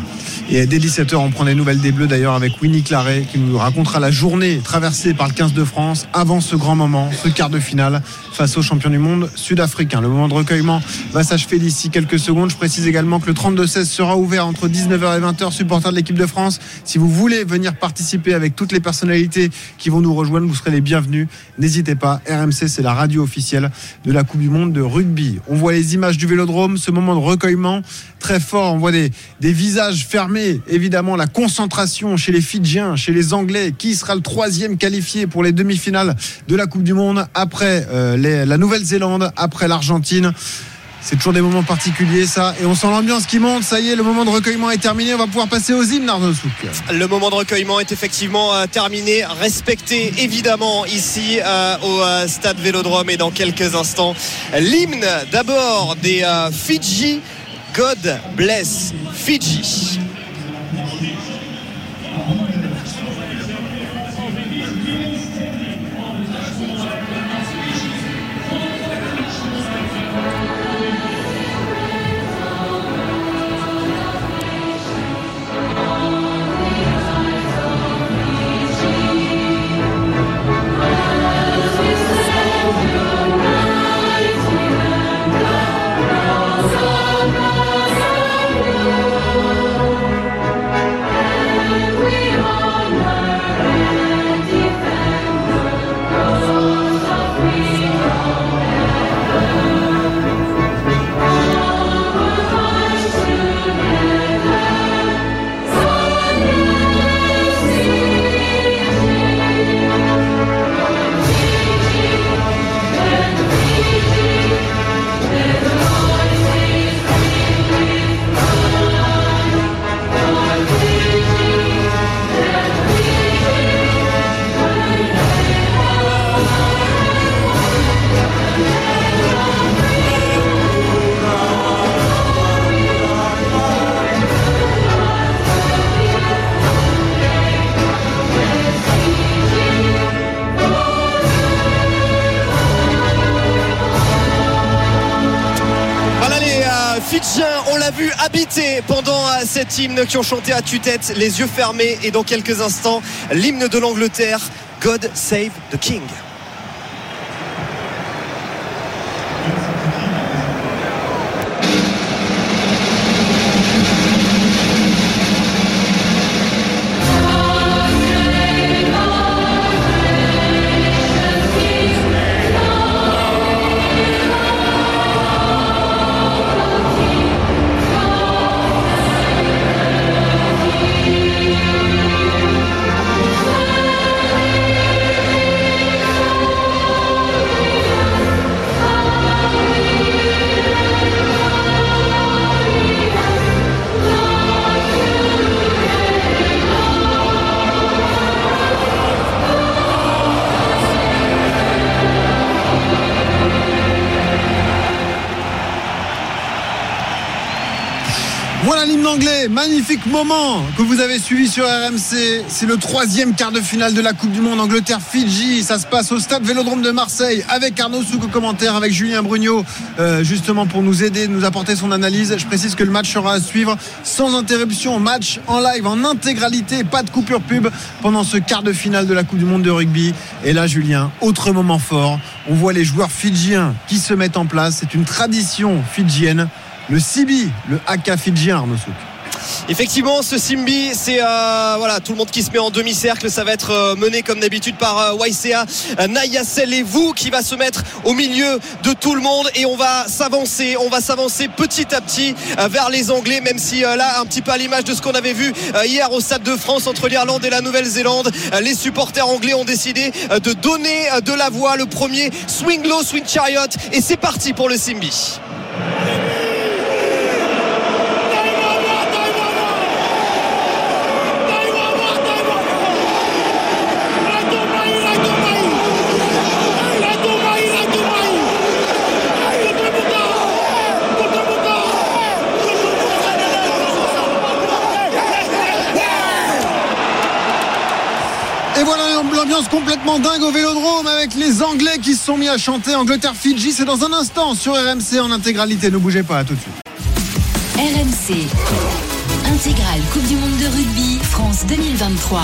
Et dès 17h, on prend des nouvelles des Bleus d'ailleurs avec Winnie Claret qui nous racontera la journée traversée par le 15 de France avant ce grand moment, ce quart de finale face aux champions du monde sud-africain. Le moment de recueillement va s'achever d'ici quelques secondes. Je précise également que le 32-16 sera ouvert entre 19h et 20h, supporters de l'équipe de France. Si vous voulez venir participer avec toutes les personnalités qui vont nous rejoindre, vous serez les bienvenus. N'hésitez pas, RMC c'est la radio officielle de la Coupe du Monde de rugby. On voit les images du Vélodrome, ce moment de recueillement très fort. On voit des, des visages fermés, évidemment la concentration chez les Fidjiens, chez les Anglais. Qui sera le troisième qualifié pour les demi-finales de la Coupe du Monde après euh, la Nouvelle-Zélande, après l'Argentine c'est toujours des moments particuliers, ça. Et on sent l'ambiance qui monte. Ça y est, le moment de recueillement est terminé. On va pouvoir passer aux hymnes, Arnaud Souk. Le moment de recueillement est effectivement euh, terminé, respecté évidemment ici euh, au stade Vélodrome et dans quelques instants l'hymne d'abord des Fidji, God bless Fidji. On l'a vu habiter pendant euh, cet hymne qui ont chanté à tue-tête, les yeux fermés et dans quelques instants l'hymne de l'Angleterre, God Save the King. Anglais. Magnifique moment que vous avez suivi sur RMC. C'est le troisième quart de finale de la Coupe du Monde Angleterre-Fidji. Ça se passe au stade Vélodrome de Marseille avec Arnaud Souk au commentaire, avec Julien Brugnot, euh, justement pour nous aider, nous apporter son analyse. Je précise que le match sera à suivre sans interruption. Match en live, en intégralité, pas de coupure pub pendant ce quart de finale de la Coupe du Monde de rugby. Et là, Julien, autre moment fort. On voit les joueurs fidjiens qui se mettent en place. C'est une tradition fidjienne. Le Sibi, le Haka fidjien, Arnaud Souk. Effectivement, ce Simbi, c'est euh, voilà tout le monde qui se met en demi-cercle. Ça va être euh, mené comme d'habitude par euh, euh, Nayasel et vous qui va se mettre au milieu de tout le monde et on va s'avancer, on va s'avancer petit à petit vers les Anglais, même si là un petit peu à l'image de ce qu'on avait vu hier au Stade de France entre l'Irlande et la Nouvelle-Zélande, les supporters anglais ont décidé de donner de la voix. Le premier swing low, swing chariot et c'est parti pour le Simbi. Complètement dingue au Vélodrome avec les Anglais qui se sont mis à chanter Angleterre-Fidji. C'est dans un instant sur RMC en intégralité. Ne bougez pas, à tout de suite. RMC. Intégrale Coupe du Monde de rugby France 2023.